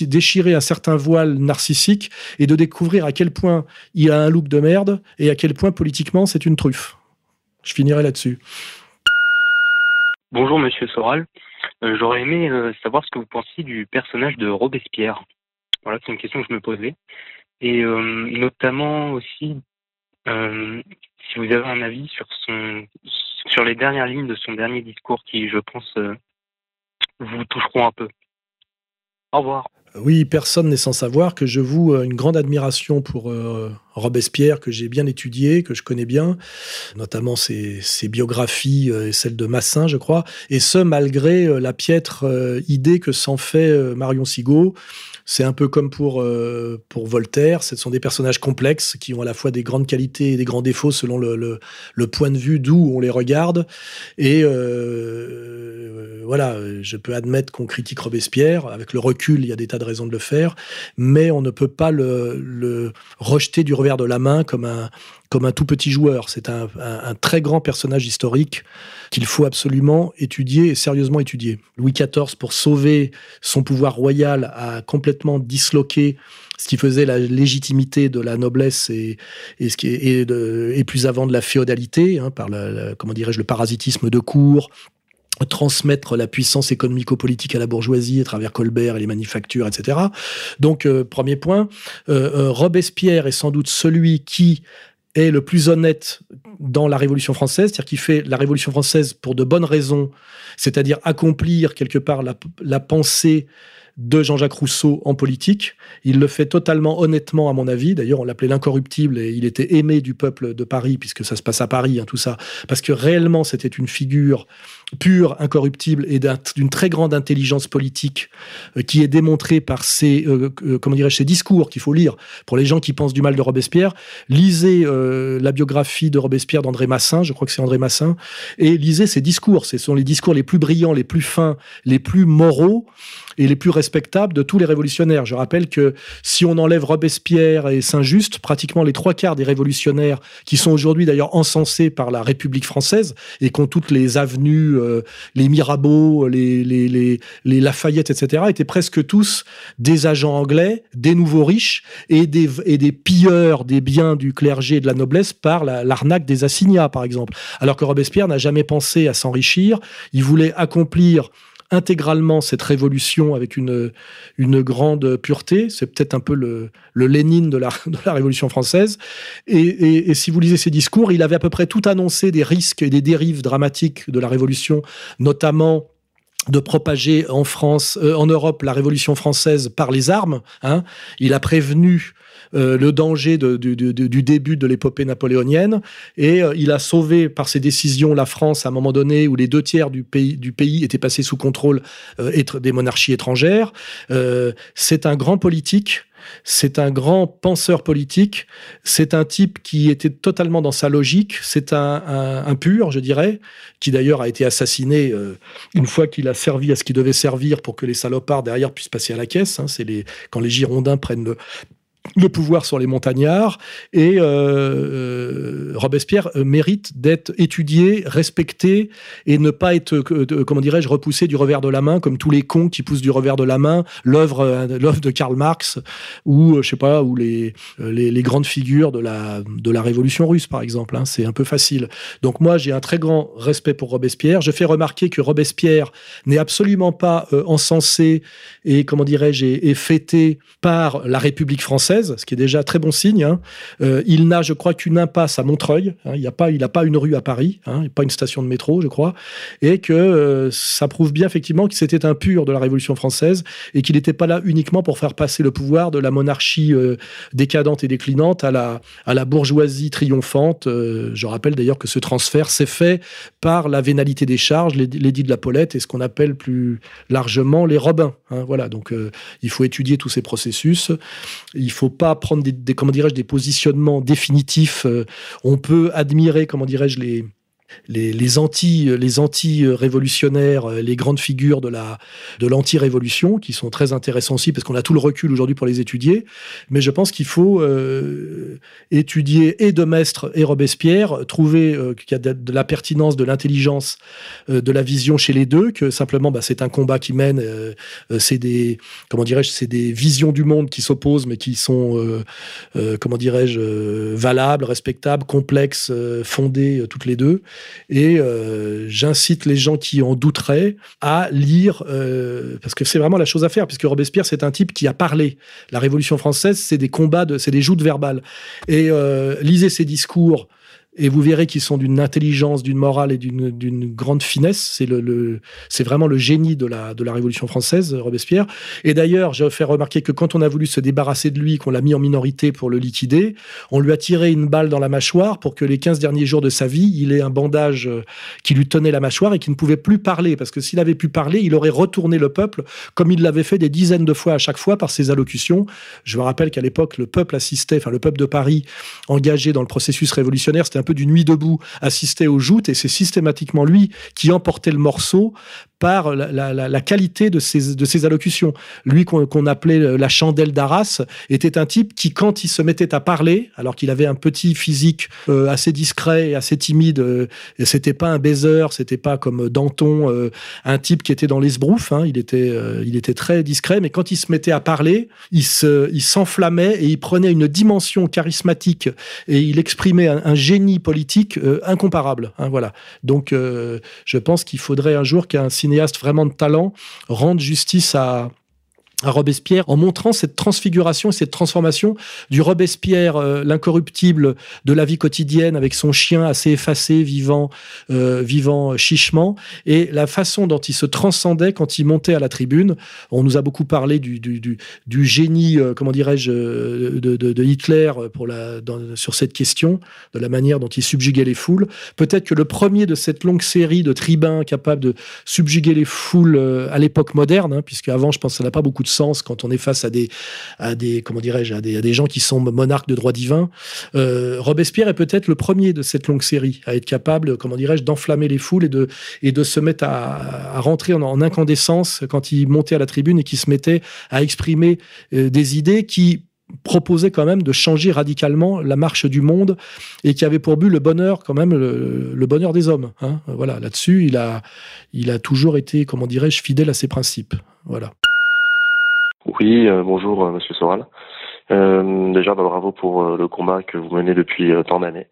déchirer un certain voile narcissique et de découvrir à quel point il a un look de merde et à quel point politiquement c'est une truffe. Je finirai là-dessus. Bonjour Monsieur Soral. Euh, j'aurais aimé savoir ce que vous pensiez du personnage de Robespierre. Voilà, c'est une question que je me posais. Et euh, notamment aussi, euh, si vous avez un avis sur son, sur les dernières lignes de son dernier discours, qui, je pense, euh, vous toucheront un peu. Au revoir. Oui, personne n'est sans savoir que je voue une grande admiration pour Robespierre, que j'ai bien étudié, que je connais bien, notamment ses, ses biographies et celles de Massin, je crois, et ce, malgré la piètre idée que s'en fait Marion Sigaud, c'est un peu comme pour, euh, pour Voltaire, ce sont des personnages complexes qui ont à la fois des grandes qualités et des grands défauts selon le, le, point de vue d'où on les regarde. Et euh, voilà, je peux admettre qu'on critique Robespierre, avec le recul, il y a des tas de raisons de le faire, mais on ne peut pas le, le rejeter du revers de la main comme un, comme un tout petit joueur. C'est un, très grand personnage historique qu'il faut absolument étudier et sérieusement étudier. Louis XIV, pour sauver son pouvoir royal, a complètement disloqué ce qui faisait la légitimité de la noblesse et, ce qui est, et, plus avant de la féodalité, hein, par comment dirais-je, le parasitisme de cour, transmettre la puissance économico-politique à la bourgeoisie à travers Colbert et les manufactures, etc. Donc, euh, premier point, euh, euh, Robespierre est sans doute celui qui est le plus honnête dans la Révolution française, c'est-à-dire qu'il fait la Révolution française pour de bonnes raisons, c'est-à-dire accomplir quelque part la, pensée de Jean-Jacques Rousseau en politique. Il le fait totalement honnêtement, à mon avis. D'ailleurs, on l'appelait l'incorruptible et il était aimé du peuple de Paris, puisque ça se passe à Paris, hein, tout ça. Parce que réellement, c'était une figure pure, incorruptible et d'une très grande intelligence politique euh, qui est démontrée par ses, euh, euh, comment dirais-je, ses discours qu'il faut lire pour les gens qui pensent du mal de Robespierre. Lisez la biographie de Robespierre d'André Massin, je crois que c'est André Massin, et lisez ses discours. Ce sont les discours les plus brillants, les plus fins, les plus moraux et les plus respectables de tous les révolutionnaires. Je rappelle que si on enlève Robespierre et Saint-Just, pratiquement les trois quarts des révolutionnaires qui sont aujourd'hui d'ailleurs encensés par la République française et qui ont toutes les avenues euh, les Mirabeau, les, les, Lafayette, etc., étaient presque tous des agents anglais, des nouveaux riches et des, et des pilleurs des biens du clergé et de la noblesse par l'arnaque des assignats, par exemple. Alors que Robespierre n'a jamais pensé à s'enrichir, il voulait accomplir intégralement cette révolution avec une, une grande pureté. C'est peut-être un peu le, Lénine de la, de la Révolution française. Et, si vous lisez ses discours, il avait à peu près tout annoncé des risques et des dérives dramatiques de la Révolution, notamment de propager en France, euh, en Europe, la Révolution française par les armes. Hein. Il a prévenu euh, le danger du début de l'épopée napoléonienne. Et euh, il a sauvé par ses décisions la France à un moment donné où les deux tiers du pays, étaient passés sous contrôle euh, des monarchies étrangères. c'est un grand politique. C'est un grand penseur politique. C'est un type qui était totalement dans sa logique. C'est un, pur, je dirais, qui d'ailleurs a été assassiné une fois qu'il a servi à ce qu'il devait servir pour que les salopards derrière puissent passer à la caisse. Hein. C'est les, quand les Girondins prennent le, le pouvoir sur les montagnards. Et euh, euh, Robespierre euh, mérite d'être étudié, respecté et ne pas être, comment dirais-je, repoussé du revers de la main comme tous les cons qui poussent du revers de la main l'œuvre l'œuvre de Karl Marx ou je sais pas ou les, les, grandes figures de la de la Révolution russe par exemple. Hein. c'est un peu facile. Donc moi j'ai un très grand respect pour Robespierre. Je fais remarquer que Robespierre n'est absolument pas encensé et comment dirais-je et fêté par la République française ce qui est déjà très bon signe. Hein. Euh, il n'a, je crois, qu'une impasse à Montreuil. Hein. Il n'a pas, une rue à Paris, hein, pas une station de métro, je crois, et que euh, ça prouve bien effectivement qu'il c'était un pur de la Révolution française et qu'il n'était pas là uniquement pour faire passer le pouvoir de la monarchie euh, décadente et déclinante à la, à la bourgeoisie triomphante. je rappelle d'ailleurs que ce transfert s'est fait par la vénalité des charges, l'édit de la Paulette et ce qu'on appelle plus largement les Robins. voilà, donc il faut étudier tous ces processus. Il faut faut pas prendre des, comment dirais-je des positionnements définitifs. Euh, on peut admirer comment dirais-je les les, les anti révolutionnaires, euh, les grandes figures de la de l'anti-révolution qui sont très intéressants aussi parce qu'on a tout le recul aujourd'hui pour les étudier. Mais je pense qu'il faut euh, étudier et de Maistre et Robespierre, trouver euh, qu'il y a de, la pertinence, de l'intelligence, de la vision chez les deux, que simplement bah, c'est un combat qui mène, c'est des comment dirais-je, c'est des visions du monde qui s'opposent mais qui sont comment dirais-je valables, respectables, complexes, fondées toutes les deux. Et euh, j'incite les gens qui en douteraient à lire, euh, parce que c'est vraiment la chose à faire, puisque Robespierre, c'est un type qui a parlé. La Révolution française, c'est des combats, de, c'est des joutes verbales. Et euh, lisez ses discours et vous verrez qu'ils sont d'une intelligence, d'une morale et d'une grande finesse. C'est le, vraiment le génie de la, de la Révolution française, Robespierre. Et d'ailleurs, j'ai fait remarquer que quand on a voulu se débarrasser de lui, qu'on l'a mis en minorité pour le liquider, on lui a tiré une balle dans la mâchoire pour que les 15 derniers jours de sa vie, il ait un bandage euh, qui lui tenait la mâchoire et qui ne pouvait plus parler. Parce que s'il avait pu parler, il aurait retourné le peuple comme il l'avait fait des dizaines de fois à chaque fois par ses allocutions. Je me rappelle qu'à l'époque, le peuple assistait, enfin le peuple de Paris engagé dans le processus révolutionnaire, c'était un peu du nuit debout, assistait aux joutes, et c'est systématiquement lui qui emportait le morceau la, qualité de ses, allocutions. Lui, qu'on appelait la chandelle d'Arras, était un type qui, quand il se mettait à parler, alors qu'il avait un petit physique euh, assez discret et assez timide, euh, c'était pas un baiser, c'était pas comme Danton, euh, un type qui était dans l'esbrouf, hein, il, était, très discret, mais quand il se mettait à parler, il s'enflammait et il prenait une dimension charismatique et il exprimait un, génie politique incomparable. Hein, voilà. Donc, je pense qu'il faudrait un jour qu'un vraiment de talent rendent justice à, à Robespierre en montrant cette transfiguration et cette transformation du Robespierre, euh, l'incorruptible de la vie quotidienne avec son chien assez effacé, vivant, euh, vivant chichement, et la façon dont il se transcendait quand il montait à la tribune. On nous a beaucoup parlé du, génie, euh, comment dirais-je, de, Hitler pour la, sur cette question, de la manière dont il subjuguait les foules. Peut-être que le premier de cette longue série de tribuns capables de subjuguer les foules à l'époque moderne, hein, puisque avant, je pense ça n'a pas beaucoup de sens quand on est face à des, à des comment dirais-je, à des, gens qui sont monarques de droit divin. Euh, Robespierre est peut-être le premier de cette longue série à être capable, comment dirais-je, d'enflammer les foules et de, et de se mettre à, rentrer en, en, incandescence quand il montait à la tribune et qui se mettait à exprimer euh, des idées qui proposait quand même de changer radicalement la marche du monde et qui avait pour but le bonheur quand même le, le bonheur des hommes hein. voilà là-dessus il a il a toujours été comment dirais-je fidèle à ses principes voilà oui, euh, bonjour euh, Monsieur Soral. Euh, déjà, bah, bravo pour le combat que vous menez depuis tant d'années.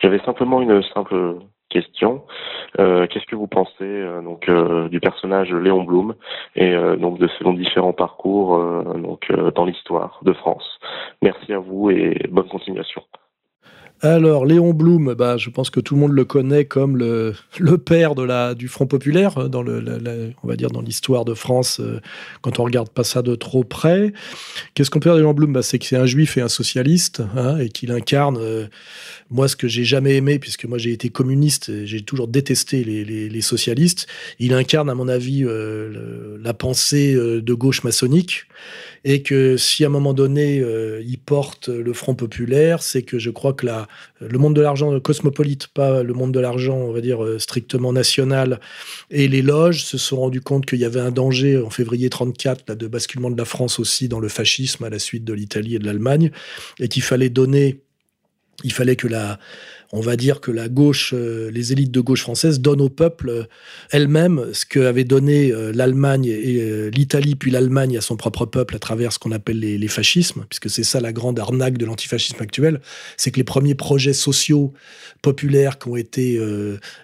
J'avais simplement une simple question. Qu'est-ce que vous pensez donc du personnage Léon Blum et donc de ses différents parcours donc dans l'histoire de France? Merci à vous et bonne continuation. Alors, Léon Blum, bah, je pense que tout le monde le connaît comme le, *laughs* père du Front populaire, euh, dans on va dire dans l'histoire de France, euh, quand on regarde pas ça de trop près. Qu'est-ce qu'on peut dire de Léon Blum? Bah, C'est que c'est un juif et un socialiste, hein, et qu'il incarne, euh, moi, ce que j'ai jamais aimé, puisque moi j'ai été communiste, j'ai toujours détesté les, socialistes. Il incarne, à mon avis, la pensée de gauche maçonnique et que si à un moment donné euh, il porte le Front populaire, c'est que je crois que la, le monde de l'argent cosmopolite, pas le monde de l'argent, on va dire euh, strictement national, et les loges se sont rendus compte qu'il y avait un danger en février 34 là, de basculement de la France aussi dans le fascisme à la suite de l'Italie et de l'Allemagne, et qu'il fallait donner il fallait que la, on va dire que la gauche, euh, les élites de gauche française donnent au peuple euh, elles-mêmes ce qu'avaient donné euh, l'Allemagne et l'Italie, puis l'Allemagne à son propre peuple à travers ce qu'on appelle les, fascismes, puisque c'est ça la grande arnaque de l'antifascisme actuel, c'est que les premiers projets sociaux populaires qui ont été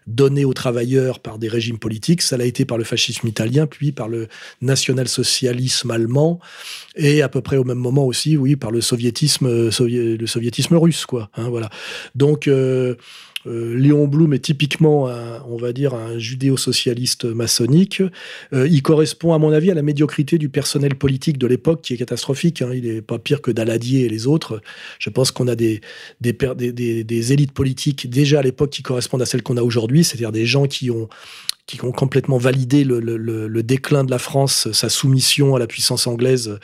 donnés aux travailleurs par des régimes politiques, ça l'a été par le fascisme italien, puis par le national-socialisme allemand, et à peu près au même moment aussi, oui, par le soviétisme, russe. Hein, voilà. Donc euh, Léon Blum est typiquement, un, on va dire, un judéo-socialiste maçonnique. Euh, il correspond, à mon avis, à la médiocrité du personnel politique de l'époque, qui est catastrophique. Hein. Il n'est pas pire que Daladier et les autres. Je pense qu'on a des, des, élites politiques déjà à l'époque qui correspondent à celles qu'on a aujourd'hui, c'est-à-dire des gens qui ont qui ont complètement validé le, le, le, déclin de la France, sa soumission à la puissance anglaise.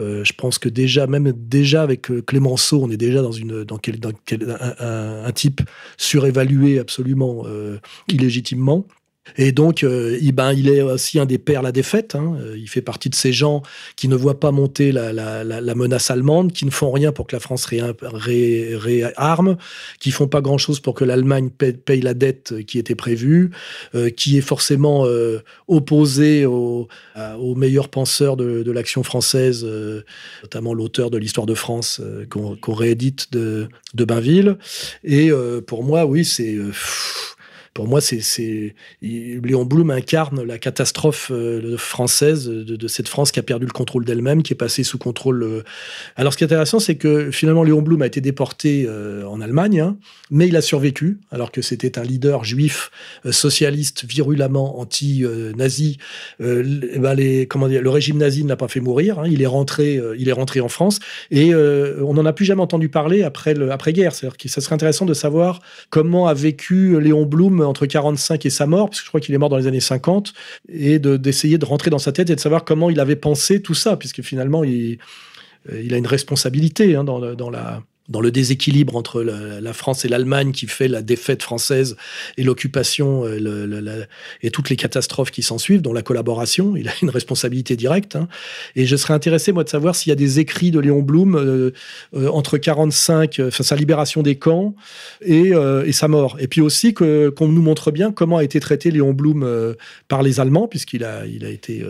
Euh, je pense que déjà, même déjà avec euh, Clémenceau, on est déjà dans, une, dans, quel, dans quel, un, un, type surévalué absolument euh, illégitimement. Et donc, euh, il, ben, il est aussi un des pères la défaite. Hein. Il fait partie de ces gens qui ne voient pas monter la, menace allemande, qui ne font rien pour que la France réarme, ré, ré, qui font pas grand-chose pour que l'Allemagne paye, la dette qui était prévue, euh, qui est forcément euh, opposé aux, meilleurs penseurs de, l'action française, euh, notamment l'auteur de l'histoire de France euh, qu'on qu réédite de, Bainville. Et euh, pour moi, oui, c'est pour moi, c'est Léon Blum incarne la catastrophe euh, française de, cette France qui a perdu le contrôle d'elle-même, qui est passée sous contrôle. Euh... Alors, ce qui est intéressant, c'est que finalement, Léon Blum a été déporté euh, en Allemagne, hein, mais il a survécu, alors que c'était un leader juif socialiste virulemment anti-nazi. Euh, ben le régime nazi ne l'a pas fait mourir. Hein, il est rentré, il est rentré en France, et on n'en a plus jamais entendu parler après après guerre. C'est-à-dire que ça serait intéressant de savoir comment a vécu Léon Blum entre 45 et sa mort, parce que je crois qu'il est mort dans les années 50, et d'essayer de, rentrer dans sa tête et de savoir comment il avait pensé tout ça, puisque finalement, il, il a une responsabilité hein, dans, dans la dans le déséquilibre entre la, France et l'Allemagne qui fait la défaite française et l'occupation euh, et toutes les catastrophes qui s'en suivent, dont la collaboration, il a une responsabilité directe. Hein. Et je serais intéressé, moi, de savoir s'il y a des écrits de Léon Blum euh, euh, entre 45, euh, enfin sa libération des camps et, sa mort. Et puis aussi qu'on nous montre bien comment a été traité Léon Blum par les Allemands, puisqu'il a, été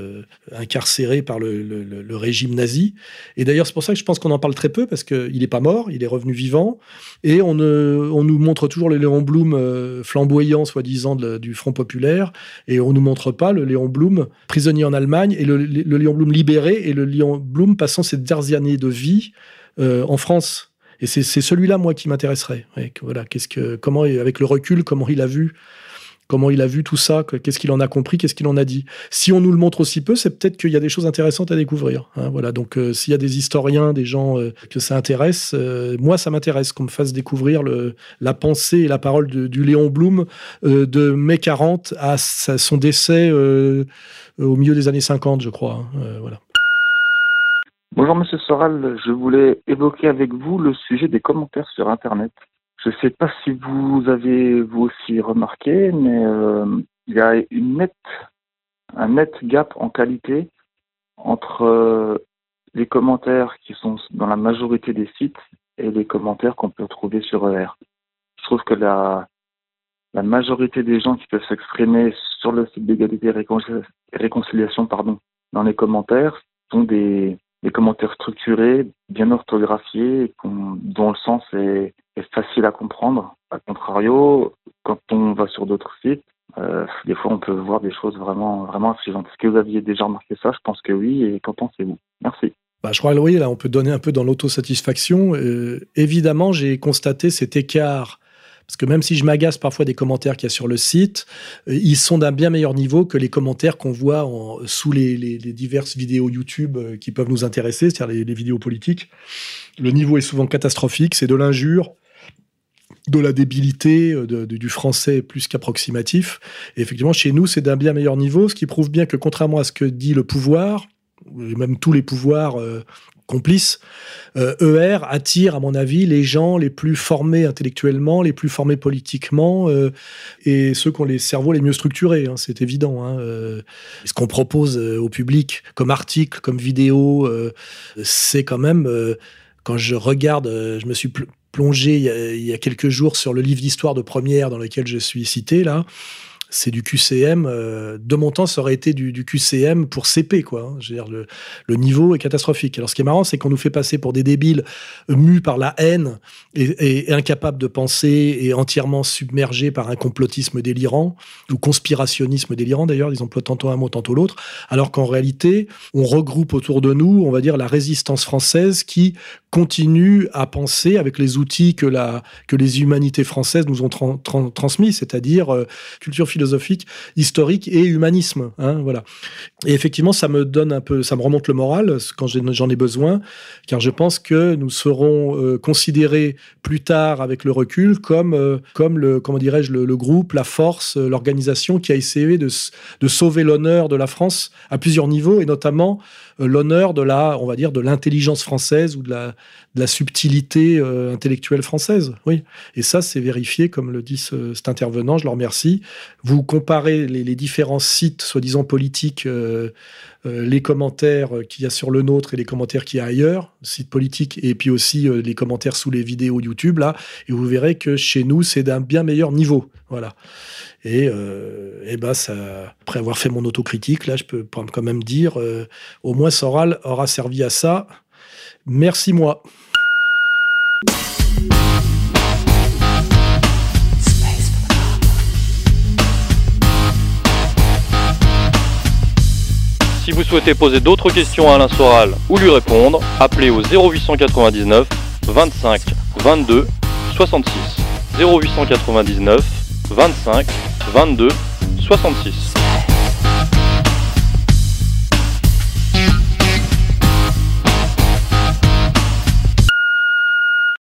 incarcéré par le, régime nazi. Et d'ailleurs, c'est pour ça que je pense qu'on en parle très peu, parce qu'il n'est pas mort, revenus vivants. Et on, on nous montre toujours le Léon Blum euh, flamboyant, soi-disant, du Front populaire, et on nous montre pas le Léon Blum prisonnier en Allemagne, et le, Léon Blum libéré, et le Léon Blum passant ses dernières années de vie euh, en France. Et c'est celui-là, moi, qui m'intéresserait. voilà, qu'est-ce que, comment, avec le recul, comment il a vu comment il a vu tout ça, qu'est-ce qu'il en a compris, qu'est-ce qu'il en a dit? Si on nous le montre aussi peu, c'est peut-être qu'il y a des choses intéressantes à découvrir. Hein, voilà, donc euh, s'il y a des historiens, des gens euh, que ça intéresse, euh, moi ça m'intéresse qu'on me fasse découvrir la pensée et la parole du Léon Blum de mai 40 à son décès au milieu des années 50, je crois. Hein, voilà. Bonjour Monsieur Soral, je voulais évoquer avec vous le sujet des commentaires sur Internet. Je ne sais pas si vous avez vous aussi remarqué, mais euh, il y a une nette, un net gap en qualité entre euh, les commentaires qui sont dans la majorité des sites et les commentaires qu'on peut trouver sur ER. Je trouve que la, la majorité des gens qui peuvent s'exprimer sur le site d'égalité et réconciliation pardon, dans les commentaires sont des, des commentaires structurés, bien orthographiés, dont le sens est, facile à comprendre. A contrario, quand on va sur d'autres sites, euh, des fois on peut voir des choses vraiment vraiment affligeantes. Est-ce que vous aviez déjà remarqué ça? Je pense que oui. Et qu'en pensez-vous? Merci. Bah, je crois oui, là, on peut donner un peu dans l'autosatisfaction. Euh, évidemment, j'ai constaté cet écart parce que même si je m'agace parfois des commentaires qu'il y a sur le site, euh, ils sont d'un bien meilleur niveau que les commentaires qu'on voit sous les, diverses vidéos YouTube euh, qui peuvent nous intéresser, c'est-à-dire les, vidéos politiques. Le niveau est souvent catastrophique, c'est de l'injure, de la débilité euh, du français plus qu'approximatif. Et effectivement, chez nous, c'est d'un bien meilleur niveau, ce qui prouve bien que contrairement à ce que dit le pouvoir, même tous les pouvoirs ER euh, e attire, à mon avis, les gens les plus formés intellectuellement, les plus formés politiquement, euh, et ceux qui ont les cerveaux les mieux structurés, hein, c'est évident. Hein, euh. ce qu'on propose au public comme article, comme vidéo, c'est quand même, quand je regarde, je me suis plongé il y a quelques jours sur le livre d'histoire de première dans lequel je suis cité, là, c'est du QCM. Euh, de mon temps, ça aurait été du, QCM pour CP, quoi. Hein. Je veux dire, le, niveau est catastrophique. Alors, ce qui est marrant, c'est qu'on nous fait passer pour des débiles mus par la haine et, incapables de penser et entièrement submergés par un complotisme délirant ou conspirationnisme délirant, d'ailleurs. Ils emploient tantôt un mot, tantôt l'autre. Alors qu'en réalité, on regroupe autour de nous, on va dire, la résistance française qui continue à penser avec les outils que, la, que les humanités françaises nous ont transmis, c'est-à-dire euh, culture philosophique, historique et humanisme. Hein, voilà. Et effectivement, ça me donne un peu, ça me remonte le moral quand j'en ai besoin, car je pense que nous serons euh, considérés plus tard avec le recul comme, euh, comme le, comment dirais-je, le, groupe, la force, l'organisation qui a essayé de, de sauver l'honneur de la France à plusieurs niveaux et notamment euh, l'honneur de la, on va dire, de l'intelligence française ou de la, de la subtilité euh, intellectuelle française. Oui. Et ça, c'est vérifié, comme le dit cet intervenant. Je le remercie. Vous comparez les, différents sites, soi-disant politiques, euh, les commentaires qu'il y a sur le nôtre et les commentaires qu'il y a ailleurs, sites politiques, et puis aussi les commentaires sous les vidéos YouTube, là, et vous verrez que chez nous, c'est d'un bien meilleur niveau. Voilà. Et, euh, ça, après avoir fait mon autocritique, là, je peux quand même dire, euh, au moins Soral aura servi à ça. Merci moi. Si vous souhaitez poser d'autres questions à Alain Soral ou lui répondre, appelez au 0899 25 22 66. 0899 25 22 66.